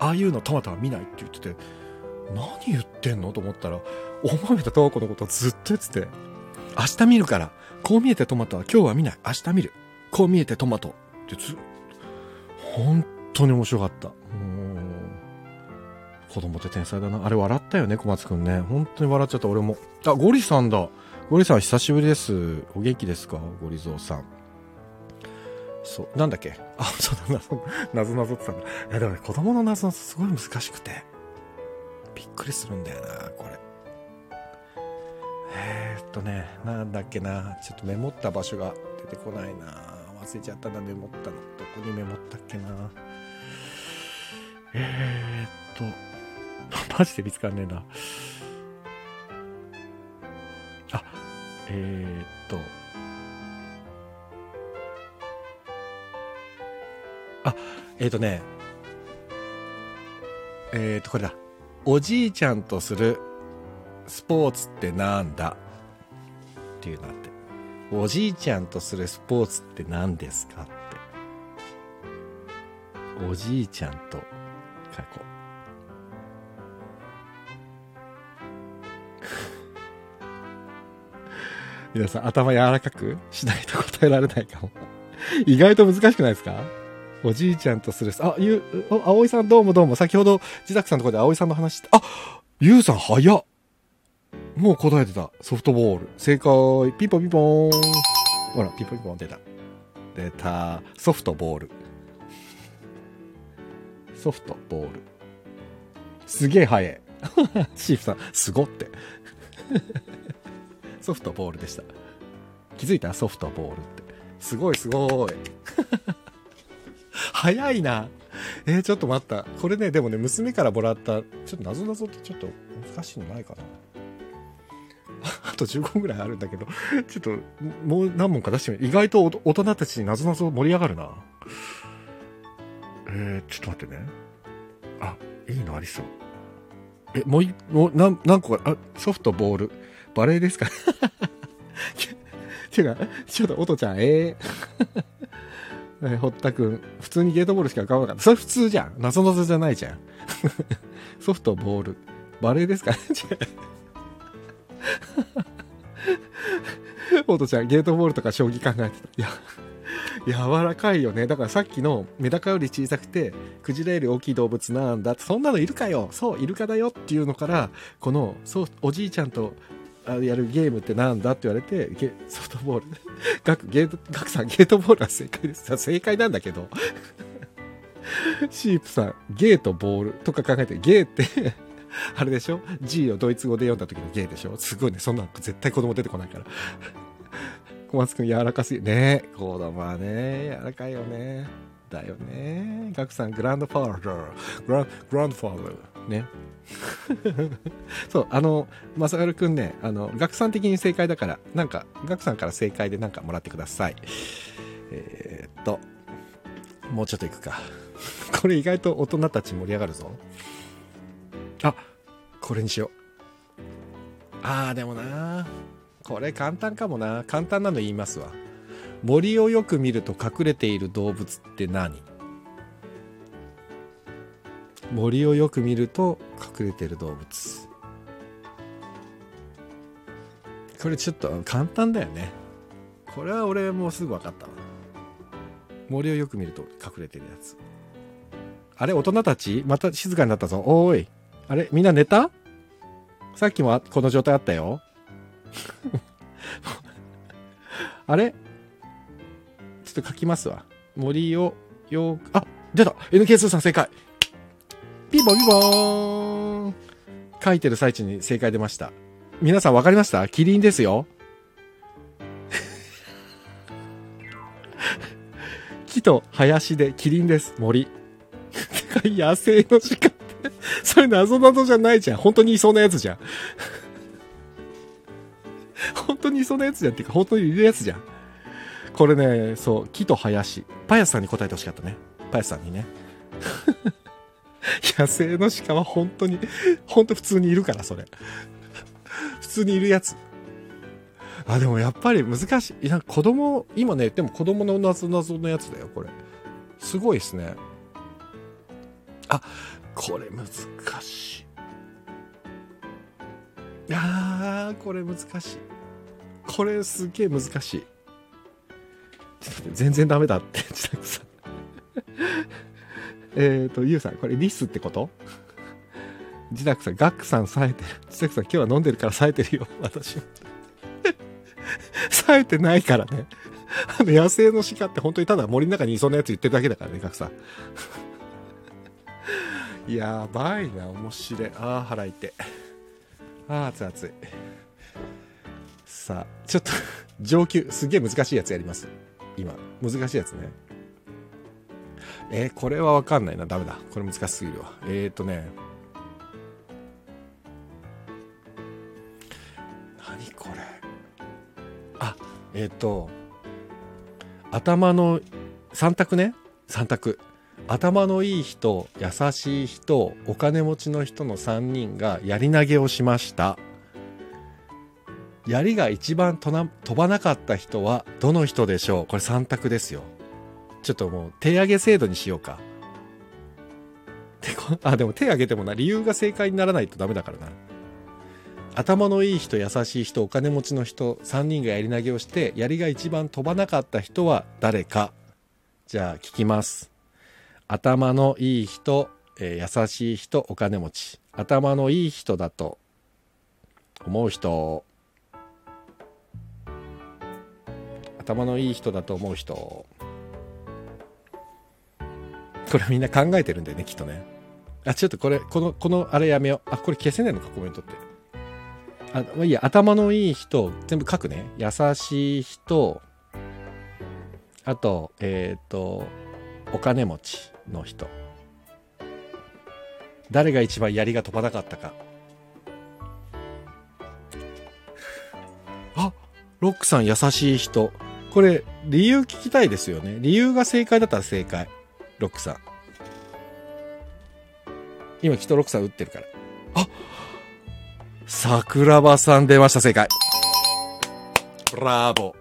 ああいうのトマトは見ないって言ってて、何言ってんのと思ったら、お豆田ト子のことずっと言ってて、明日見るから、こう見えてトマトは今日は見ない。明日見る。こう見えてトマトってず、本当に面白かった。子供って天才だな。あれ笑ったよね、小松くんね。本当に笑っちゃった、俺も。あ、ゴリさんだ。ゴリさん久しぶりです。お元気ですか？ゴリゾーさん。そう、なんだっけ？あ、そうだ、謎、謎謎ってたんだ。いや、でもね、子供の謎すごい難しくて。びっくりするんだよな、これ。えー、っとね、なんだっけな。ちょっとメモった場所が出てこないな。忘れちゃったな、メモったの。どこにメモったっけな。えー、っと、マジで見つかんねえな。あえー、っと、あ、えー、っとね、えー、っと、これだ。おじいちゃんとするスポーツってなんだ？っていうのあって。おじいちゃんとするスポーツって何ですか？って。おじいちゃんと書こう。皆さん頭柔らかくしないと答えられないかも。意外と難しくないですか？おじいちゃんとする、あ、ゆ、あ、葵さんどうもどうも。先ほど、自宅さんのところで葵さんの話して、あ、ゆうさん早っ。もう答えてた。ソフトボール。正解。ピンポンピンポーン。ほら、ピンポンピンポン出た。出た。ソフトボール。ソフトボール。すげえ早い。シーフさん、すごって。ソフトボールでした。気づいた？ソフトボールって。すごいすごい。早いな。えー、ちょっと待った。これね、でもね、娘からもらった、ちょっと謎々ってちょっと難しいのないかな。あと15分ぐらいあるんだけど、ちょっと、もう何問か出してみる。意外と大人たちに謎々盛り上がるな。え、ちょっと待ってね。あ、いいのありそう。え、もうい、もう何、何個か、あ、ソフトボール。バレエですか？ていうか、ちょっと、おとちゃん、ええー、堀田くん、普通にゲートボールしか買わなかった。それ普通じゃん。謎々じゃないじゃん。ソフト、ボール。バレーですか？ねおとちゃん、ゲートボールとか将棋考えてた。いや、柔らかいよね。だからさっきのメダカより小さくて、クジラより大きい動物なんだ、そんなのいるかよそう、イルカだよっていうのから、この、そう、おじいちゃんとやるゲームってなんだって言われて、ゲソフトボール。ガク、ゲート、ガクさん、ゲートボールは正解です。正解なんだけど。シープさん、ゲートボールとか考えて、ゲーってあれでしょ ?G をドイツ語で読んだ時のゲーでしょ？すごいね。そんな絶対子供出てこないから。小松くん柔らかすぎ。ね子供はね、柔らかいよね。だよね。ガクさん、グランドファーダー。グラン、グランドファーダー。ね。そう、あの、まさがるくんね、あの、学さん的に正解だから、なんか、学さんから正解でなんかもらってください。えー、っと、もうちょっといくか。これ意外と大人たち盛り上がるぞ。あ、これにしよう。あー、でもなこれ簡単かもな。簡単なの言いますわ。森をよく見ると隠れている動物って何？森をよく見ると隠れている動物。これちょっと簡単だよね。これは俺もうすぐ分かったわ。森をよく見ると隠れてるやつ。あれ大人たち？また静かになったぞ。おーい。あれみんな寝た？さっきもこの状態あったよ。あれ？ちょっと書きますわ森をよくあ出た NK2 さん正解ピーボピボーン書いてる最中に正解出ました。皆さん分かりました？キリンですよ。木と林でキリンです。森。て か野生の鹿って、それ謎々じゃないじゃん。本当にいそうなやつじゃん。にそうなやつじゃん。っていうか、本当にいるやつじゃん。これね、そう、木と林。パヤスさんに答えてほしかったね。パヤスさんにね。野生の鹿は本当に、本当普通にいるから、それ。普通にいるやつ。あ、でもやっぱり難しい。なんか子供、今ね、でも子供の謎謎のやつだよ、これ。すごいですね。あ、これ難しい。あー、これ難しい。これすげえ難しい。全然ダメだって、自宅さん。えっと、ゆうさん、これリスってこと？自宅さん、ガックさん冴えてる。自宅さん、今日は飲んでるから冴えてるよ。私も。冴えてないからね。あの、野生の鹿って本当にただ森の中にいそうなやつ言ってるだけだからね、ガクさん。やばいな、面白い。ああ、腹痛い。ああ、熱い熱い。さあ、ちょっと、上級、すげえ難しいやつやります。今。難しいやつね。えーこれはわかんないな。ダメだ。これ難しすぎるわ。えーとね。何これ。あ、えっ、と、頭の、3択ね。3択。頭のいい人、優しい人、お金持ちの人の3人が槍投げをしました。槍が一番飛ばなかった人はどの人でしょう？これ3択ですよ。ちょっともう手上げ制度にしようか。てこあ、でも手上げてもな、理由が正解にならないとダメだからな。頭のいい人、優しい人、お金持ちの人、3人が槍投げをして、槍が一番飛ばなかった人は誰か。じゃあ聞きます。頭のいい人、えー優しい人、お金持ち。頭のいい人だと思う人。頭のいい人だと思う人。これみんな考えてるんだよね、きっとね。あ、ちょっとこれ、この、このあれやめよう。あ、これ消せないのか、コメントって。あ、まあいいや、頭のいい人、全部書くね。優しい人、あと、えっ、と、お金持ちの人。誰が一番槍が飛ばなかったか。あ、ロックさん優しい人。これ、理由聞きたいですよね。理由が正解だったら正解。ロックさん。今きっとロックさん打ってるから。あ桜庭さん出ました、正解。ブラボー。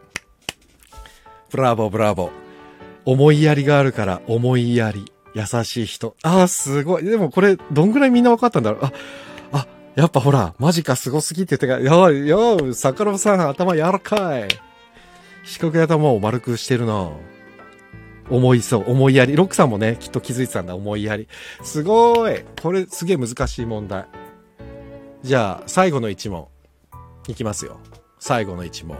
ブラボー、ブラボー。思いやりがあるから、思いやり。優しい人。ああ、すごい。でもこれ、どんぐらいみんな分かったんだろう。あ、あ、やっぱほら、マジかすごすぎって言ってから、やばい、よ桜庭さん頭柔らかい。四角い頭を丸くしてるな思いそう、思いやり。ロックさんもね、きっと気づいてたんだ、思いやり。すごい。これ、すげえ難しい問題。じゃあ、最後の一問。いきますよ。最後の一問。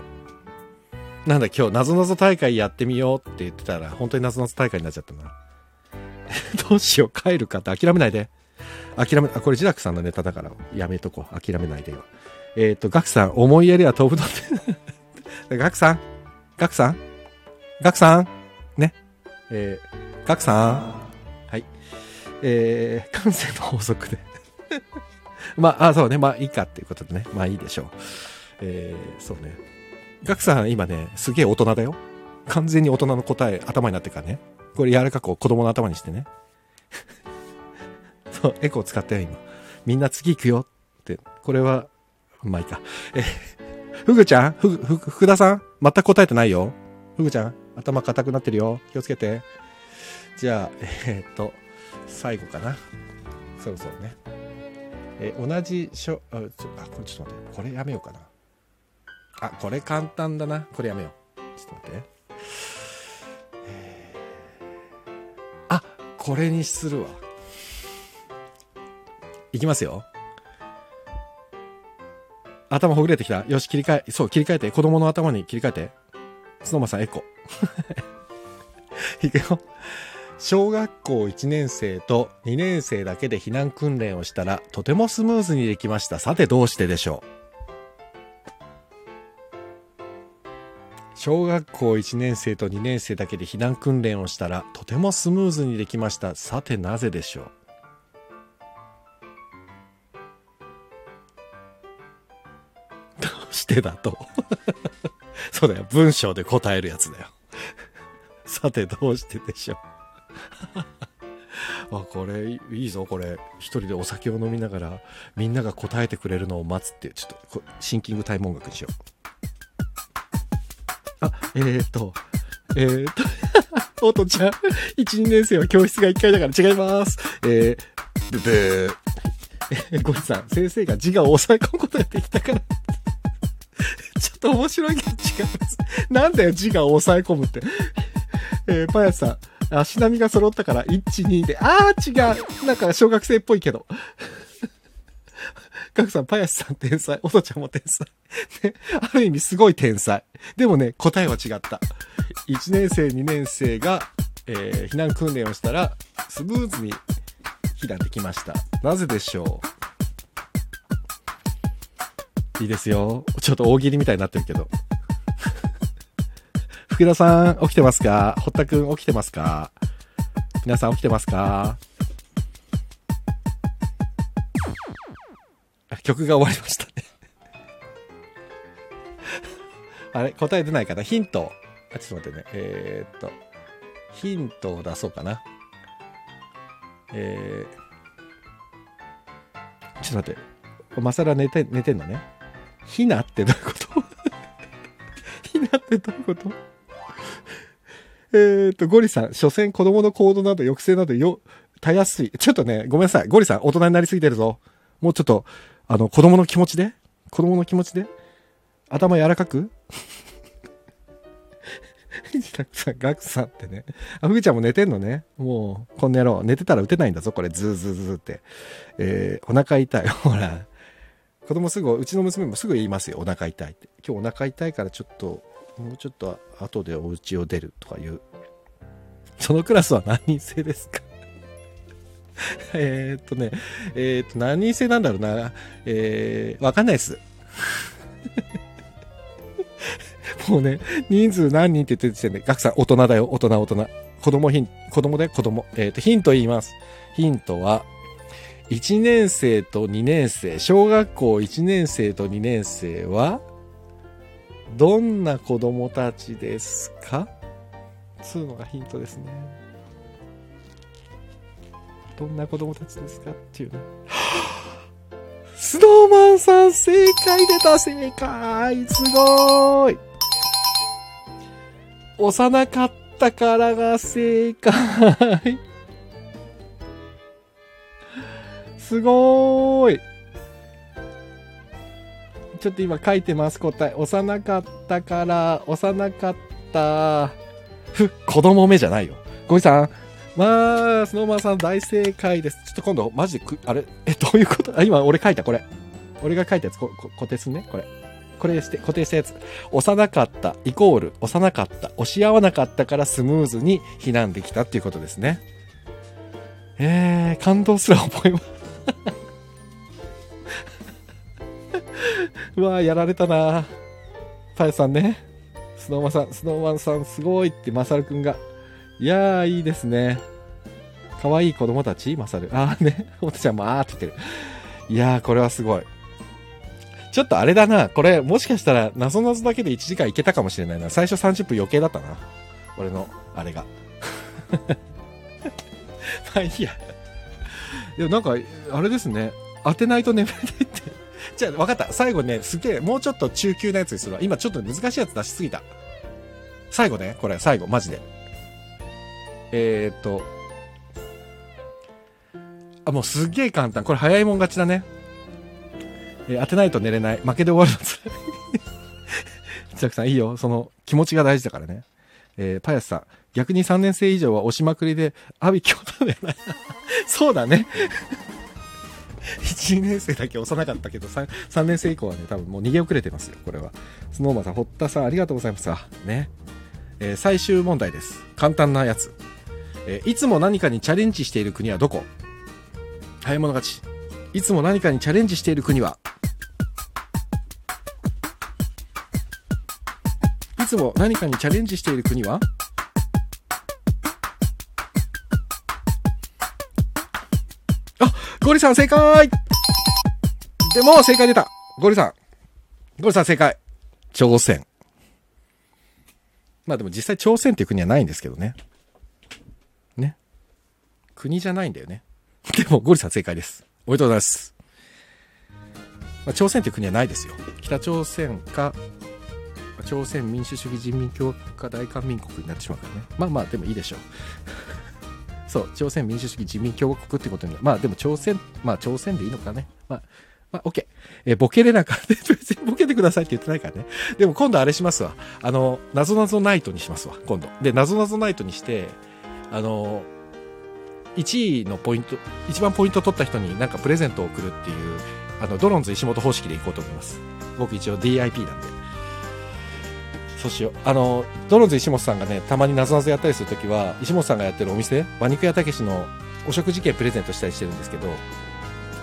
なんだ、今日、なぞなぞ大会やってみようって言ってたら、本当になぞなぞ大会になっちゃったな。どうしよう、帰るかって諦めないで。諦め、あ、これ、ジダクさんのネタだから、やめとこう。諦めないでよ。えっ、と、ガクさん、思いやりは飛ぶのって。ガクさんガクさん？ガクさん？ね？えー、ガクさん？はい。えー、感性の法則で。まあ、あ、そうね。まあ、いいかっていうことでね。まあ、いいでしょう。えー、そうね。ガクさん、今ね、すげえ大人だよ。完全に大人の答え、頭になってるからね。これ柔らかく子供の頭にしてね。そう、エコー使ったよ、今。みんな次行くよって。これは、まあいいか。え、ふぐちゃんふぐ、ふぐ、福田さん全く答えてないよ。ふぐちゃん頭硬くなってるよ。気をつけて。じゃあ、えーっと、最後かな。そろそろね。えー同じしょ、あ、ちょ、あ、これちょっと待って。これやめようかな。あ、これ簡単だな。これやめよう。ちょっと待って。えーあ、これにするわ。いきますよ。頭ほぐれてきた。よし、切り替え、そう、切り替えて。子供の頭に切り替えて。スノーマさん、エコ。いくよ。小学校1年生と2年生だけで避難訓練をしたら、とてもスムーズにできました。さて、どうしてでしょう？小学校1年生と2年生だけで避難訓練をしたらとてもスムーズにできましたさてなぜでしょう？してだと。そうだよ。文章で答えるやつだよ。さてどうしてでしょう。あこれいいぞこれ。一人でお酒を飲みながらみんなが答えてくれるのを待つってちょっとシンキングタイム音楽にしよう。あえー、っとえー、っとおとちゃん。12年生は教室が1階だから違います。えー、ででえゴリさん先生が自我を抑え込むことができたから。ちょっと面白いけど違いますなんだよ自我を抑え込むってえー、パヤさん足並みが揃ったから、1、2で、あー違うなんか小学生っぽいけど。ガクさん、パヤスさん天才。おとちゃんも天才。ね、ある意味すごい天才。でもね、答えは違った。1年生、2年生が、えー、避難訓練をしたら、スムーズに避難できました。なぜでしょう？いいですよ。ちょっと大喜利みたいになってるけど。福田さん、起きてますか？堀田くん、起きてますか？皆さん起きてますか？曲が終わりましたね あれ答え出ないかな？ヒント。あ、ちょっと待ってね。えー、っと、ヒントを出そうかな。えー、ちょっと待って。まさら寝て、寝てんのね。ひなってどういうこと？ひなってどういうこと？えっと、ゴリさん、所詮子供の行動など抑制などよ、たやすい。ちょっとね、ごめんなさい。ゴリさん、大人になりすぎてるぞ。もうちょっと、あの、子供の気持ちで？子供の気持ちで？頭柔らかく？たくさん、ガクさんってね。あ、ふぐちゃんも寝てんのね。もう、こんな野郎。寝てたら打てないんだぞ、これ。ズーズーズーって。えー、お腹痛い。ほら。子供すぐ、うちの娘もすぐ言いますよ。お腹痛いって。今日お腹痛いからちょっと、もうちょっと後でお家を出るとかいう。そのクラスは何人制ですか？えっとね、えー、っと、何人制なんだろうな。えー、わかんないです。もうね、人数何人って言ってる時点で、ガクさん、大人だよ、大人、大人。子供ヒン、子供で子供。えっ、と、ヒント言います。ヒントは、1年生と2年生、小学校1年生と2年生は、どんな子供たちですか？つうのがヒントですね。どんな子供たちですか？っていうね。スノーマンさん正解出た正解！すごい！幼かったからが正解すごーいちょっと今書いてます、答え。幼かったから、幼かった。ふ、子供目じゃないよ。ゴイさん。まあ、スノーマンさん大正解です。ちょっと今度、マジで、あれ？え、どういうこと？あ、今俺書いた、これ。俺が書いたやつ、こ、こ固定すんね、これ。これして、固定したやつ。幼かった、イコール、幼かった、押し合わなかったからスムーズに避難できたっていうことですね。えー、感動すら覚えます。うわやられたなパヤさんね。スノーマンさん、スノーマンさんすごいってマサルくんが。いやー、いいですね。可愛い子供たち？マサル。あーね。おとちゃんもあーって言ってる。いやー、これはすごい。ちょっとあれだな。これ、もしかしたら、なぞなぞだけで1時間いけたかもしれないな。最初30分余計だったな。俺の、あれが。まあいいや。いや、なんか、あれですね。当てないと眠れないって。じゃあ、分かった。最後ね、すげえ、もうちょっと中級なやつにするわ。今ちょっと難しいやつ出しすぎた。最後ね、これ、最後、マジで。えー、っと。あ、もうすっげえ簡単。これ早いもん勝ちだね。えー、当てないと寝れない。負けで終わるのつらい。千さん、いいよ。その、気持ちが大事だからね。えー、パヤスさん。逆に3年生以上は押しまくりで、阿ビ京都だよな。そうだね。1年生だけ幼かったけど3、3年生以降はね、多分もう逃げ遅れてますよ、これは。スノーマンさん、堀田さん、ありがとうございます。ね。えー、最終問題です。簡単なやつ。えー、いつも何かにチャレンジしている国はどこ？早い者勝ち。いつも何かにチャレンジしている国は？いつも何かにチャレンジしている国は？ゴリさん正解でも正解出たゴリさん。ゴリさん正解。朝鮮。まあでも実際朝鮮っていう国はないんですけどね。ね。国じゃないんだよね。でもゴリさん正解です。おめでとうございます。まあ、朝鮮っていう国はないですよ。北朝鮮か、朝鮮民主主義人民共和国大韓民国になってしまうからね。まあまあ、でもいいでしょう。そう、朝鮮民主主義人民共和国ってことに、まあでも朝鮮、まあ朝鮮でいいのかね。まあ、まあ、OK。えー、ボケれなかった。別 にボケてくださいって言ってないからね。でも今度あれしますわ。あの、なぞなぞナイトにしますわ、今度。で、なぞなぞナイトにして、あの、1位のポイント、一番ポイント取った人になんかプレゼントを送るっていう、あの、ドロンズ石本方式でいこうと思います。僕一応 DIP なんで。そうしよう。あの、ドロンズ石本さんがね、たまになぞなぞやったりするときは、石本さんがやってるお店、馬肉屋たけしのお食事券プレゼントしたりしてるんですけど、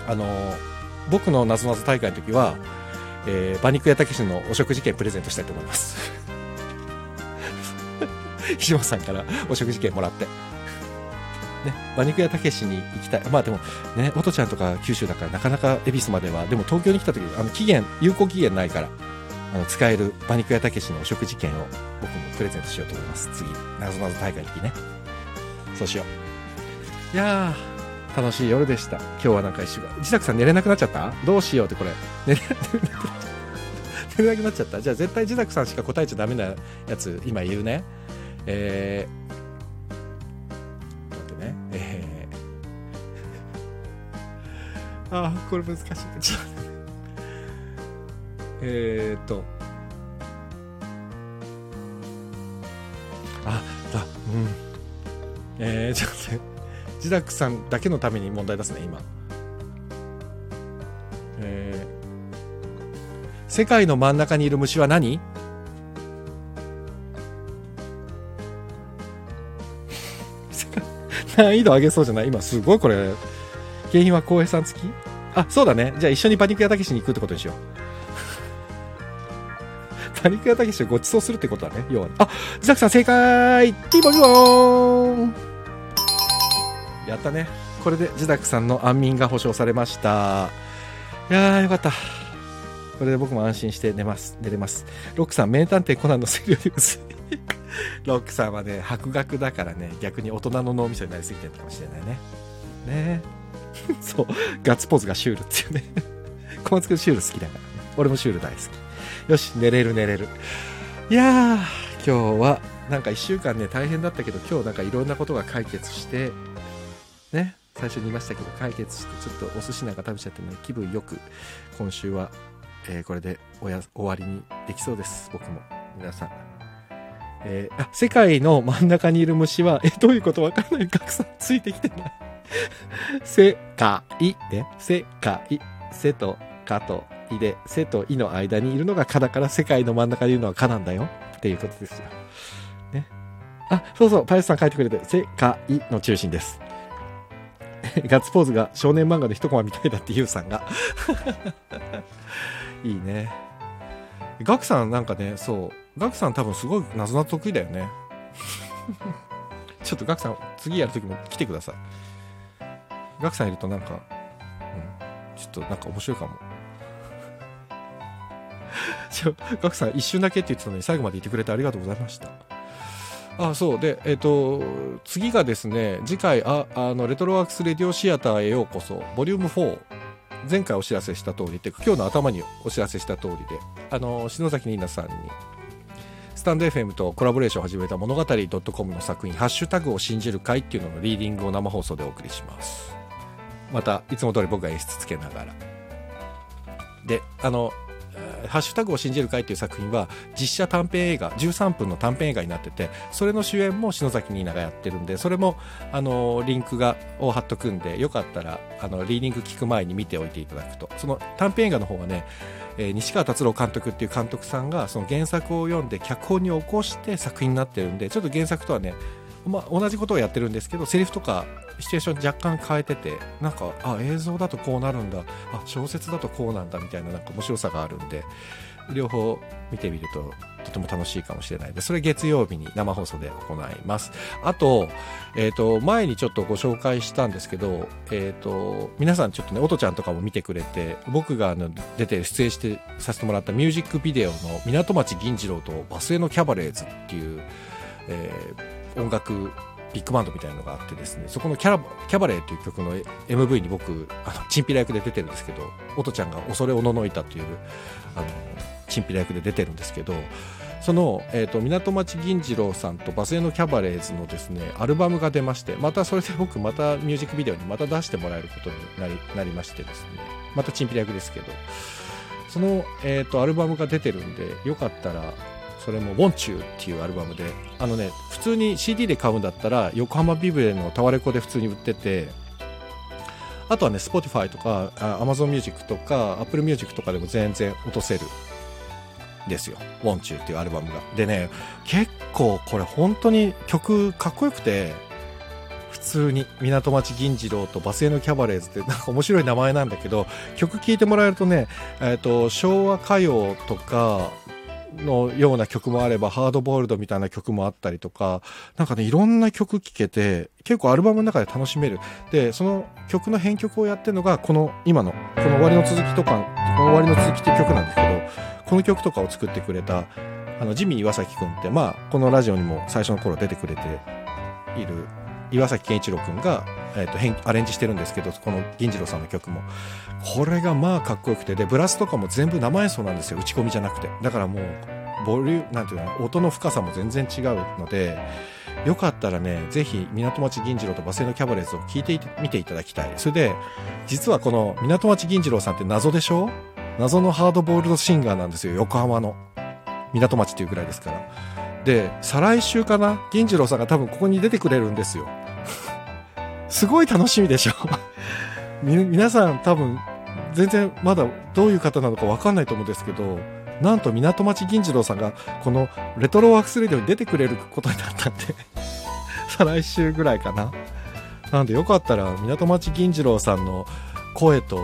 あの、僕のなぞなぞ大会の時は、えー、馬肉屋たけしのお食事券プレゼントしたいと思います。石本さんからお食事券もらって。ね、馬肉屋たけしに行きたい。まあでも、ね、おとちゃんとか九州だからなかなか恵比寿までは、でも東京に来た時、あの、期限、有効期限ないから、あの、使える馬肉屋たけしのお食事券を僕もプレゼントしようと思います。次、なぞなぞ大会の時ね。そうしよう。いやー、楽しい夜でした。今日はなんか一週間。自宅さん寝れなくなっちゃった？どうしようってこれ。寝れ 寝れなくなっちゃった？じゃあ絶対自宅さんしか答えちゃダメなやつ、今言うね。えー、ああ、これ難しい。ちょっとえー、っと。あ、だ、うん。えー、ちょっとね、ジダックさんだけのために問題出すね、今。えー、世界の真ん中にいる虫は何？難易度上げそうじゃない？今すごいこれ景品は浩平さん付き？あ、そうだね。じゃあ一緒にパニック屋たけしに行くってことにしよう。パニック屋たけしをご馳走するってことだね。要は、ねあ、自宅さん正解ピーボリボーンやったね。これで自宅さんの安眠が保証されました。いやー、よかった。これで僕も安心して寝ます。寝れます。ロックさん、名探偵コナンの声量より薄い。ロックさんはね、博学だからね、逆に大人の脳みそになりすぎてるかもしれないね。ねそう、ガッツポーズがシュールっていうね。小松くんシュール好きだから。俺もシュール大好き。よし、寝れる寝れる。いやー、今日は、なんか一週間ね、大変だったけど、今日なんかいろんなことが解決して、ね、最初に言いましたけど、解決して、ちょっとお寿司なんか食べちゃってね、気分よく、今週は、えー、これでおや終わりにできそうです。僕も。皆さん。えー、あ、世界の真ん中にいる虫は、え、どういうことわかんない。格差ついてきてない。世界ね。世界。せとかといで、せといの間にいるのがかだから世界の真ん中にいるのはかなんだよ。っていうことですよ。ね。あ、そうそう、パイスさん書いてくれて、世界の中心です。ガッツポーズが少年漫画で一コマみたいだってユウさんが。いいね。ガクさんなんかね、そう。ガクさん多分すごい謎な得意だよね。ちょっとガクさん次やるときも来てください。ガクさんいるとなんか、うん、ちょっとなんか面白いかも。ちょ、ガクさん一瞬だけって言ってたのに最後までいてくれてありがとうございました。あ、そう。で、えっ、ー、と、次がですね、次回、あ、あの、レトロワークスレディオシアターへようこそ、ボリューム4。前回お知らせした通りって今日の頭にお知らせした通りで、あの、篠崎ニーナさんに、スタンド FM とコラボレーションを始めた物語 .com の作品、ハッシュタグを信じる会っていうののリーディングを生放送でお送りします。またいつも通り僕が演出つけながらであの「ハッシュタグを信じる会」という作品は実写短編映画13分の短編映画になっててそれの主演も篠崎ニーナがやってるんでそれもあのリンクがを貼っとくんでよかったらあのリーディング聞く前に見ておいていただくと。その短編映画の方はねえー、西川達郎監督っていう監督さんがその原作を読んで脚本に起こして作品になってるんでちょっと原作とはねまあ、同じことをやってるんですけどセリフとかシチュエーション若干変えててなんかあ映像だとこうなるんだあ小説だとこうなんだみたいななんか面白さがあるんで両方見てみるとととも楽しいかもしれないで、それ月曜日に生放送で行います。あと、えっ、ー、と、前にちょっとご紹介したんですけど、えっ、ー、と、皆さんちょっとね、おとちゃんとかも見てくれて、僕があの出て出演してさせてもらったミュージックビデオの港町銀次郎とバスへのキャバレーズっていう、えー、音楽ビッグバンドみたいなのがあってですね、そこのキャラキャバレーという曲の MV に僕、あの、チンピラ役で出てるんですけど、おとちゃんが恐れおののいたという、あの、チンピラ役で出てるんですけど、その、え、ー、と、港町銀次郎さんとバスへのキャバレーズのですね、アルバムが出まして、またそれで僕またミュージックビデオにまた出してもらえることになりなりましてですね、またチンピラ役ですけど、その、えっ、ー、と、アルバムが出てるんで、よかったら、それも「ウォンチュー」っていうアルバムであのね普通に CD で買うんだったら横浜ビブレのタワレコで普通に売っててあとはね Spotify とか Amazon Music とか Apple Music とかでも全然落とせる。ですよ「ウォンチュー」っていうアルバムが。でね結構これ本当に曲かっこよくて普通に港町銀次郎とバスへのキャバレーズってなんか面白い名前なんだけど曲聴いてもらえるとね、えーと昭和歌謡とかのような曲もあれば、ハードボールドみたいな曲もあったりとか、なんかね、いろんな曲聴けて、結構アルバムの中で楽しめる。で、その曲の編曲をやってるのが、この今の、この終わりの続きとか、この終わりの続きっていう曲なんですけど、この曲とかを作ってくれた、あの、ジミー岩崎くんって、まあ、このラジオにも最初の頃出てくれている岩崎健一郎君が、えーと、アレンジしてるんですけどこの銀次郎さんの曲もこれがまあかっこよくてでブラスとかも全部生演奏なんですよ。打ち込みじゃなくて。だからもうボリューなんていうの音の深さも全然違うのでよかったらねぜひ港町銀次郎とバセのキャバレーズを聞いてみていただきたい。それで実はこの港町銀次郎さんって謎でしょ？謎のハードボールドシンガーなんですよ。横浜の。港町っていうぐらいですから。で再来週かな？銀次郎さんが多分ここに出てくれるんですよ。すごい楽しみでしょ？皆さん多分全然まだどういう方なのかわかんないと思うんですけど、なんと港町銀次郎さんがこのレトロワークスレディオに出てくれることになったんで 再来週ぐらいかな。なんでよかったら港町銀次郎さんの声と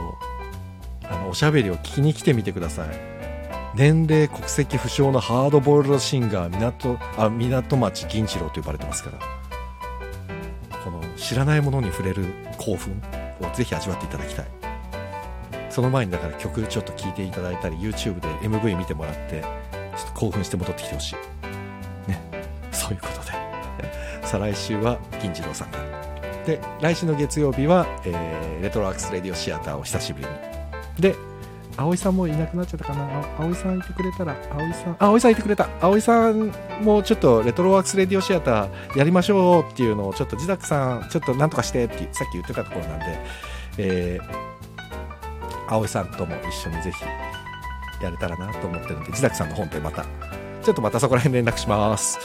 あのおしゃべりを聞きに来てみてください。年齢国籍不詳のハードボイルドシンガー港あ港町銀次郎と呼ばれてますから。この知らないものに触れる興奮をぜひ味わっていただきたいその前にだから曲ちょっと聴いていただいたり YouTube で MV 見てもらってちょっと興奮して戻ってきてほしい。ね。そういうことで。再来週は銀次郎さんが。で来週の月曜日は、えー、レトロアークスレディオシアターを久しぶりに。で葵さんもいなくなっちゃったかな？葵さんいてくれたら葵さん葵さんいてくれた。葵さんもちょっとレトロワークスレディオシアターやりましょうっていうのをちょっと自宅さんちょっとなんとかしてってさっき言ってたところなんで、えー、葵さんとも一緒にぜひやれたらなと思ってるんで自宅さんの本でまたちょっとまたそこら辺連絡します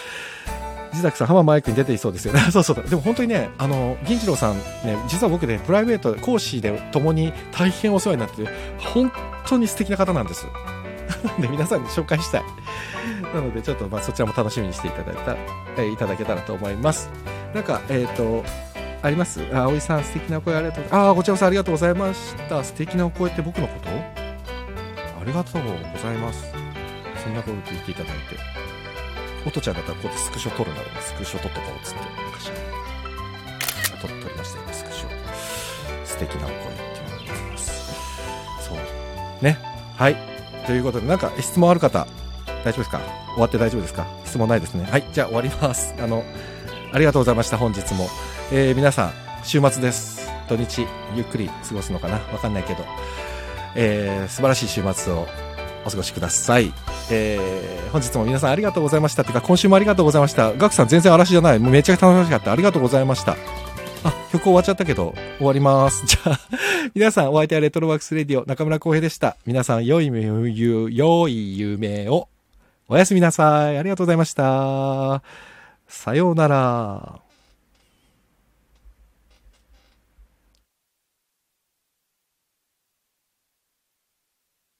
自宅さん、浜マイクに出ていそうですよね。そうそう。でも本当にね、あの、銀次郎さんね、実は僕ね、プライベート講師で共に大変お世話になってて、本当に素敵な方なんです。な ので皆さんに紹介したい。なのでちょっとまあそちらも楽しみにしていただいた、えー、いただけたらと思います。なんか、えっ、ー、と、あります？あ、葵さん素敵な声ありがとう。ああ、こちらこそありがとうございました。素敵なお声って僕のこと？ありがとうございます。そんなこと言っていただいて。おとちゃんだったらこうやってスクショ撮るならスクショ撮っとこうっつって昔撮撮りましたよスクショ。素敵なお声っていうのがございます。そう。ね。はい。ということでなんか質問ある方大丈夫ですか？終わって大丈夫ですか？質問ないですね。はい。じゃあ終わります。あのありがとうございました。本日も、えー、皆さん週末です土日ゆっくり過ごすのかな？わかんないけど、えー、素晴らしい週末をお過ごしください。えー、本日も皆さんありがとうございました。てか、今週もありがとうございました。ガクさん全然嵐じゃない。もうめちゃくちゃ楽しかった。ありがとうございました。あ、曲終わっちゃったけど、終わります。じゃあ、皆さんお相手はレトロワークスレディオ中村浩平でした。皆さん良い夢を、良い夢を。おやすみなさい。ありがとうございました。さようなら。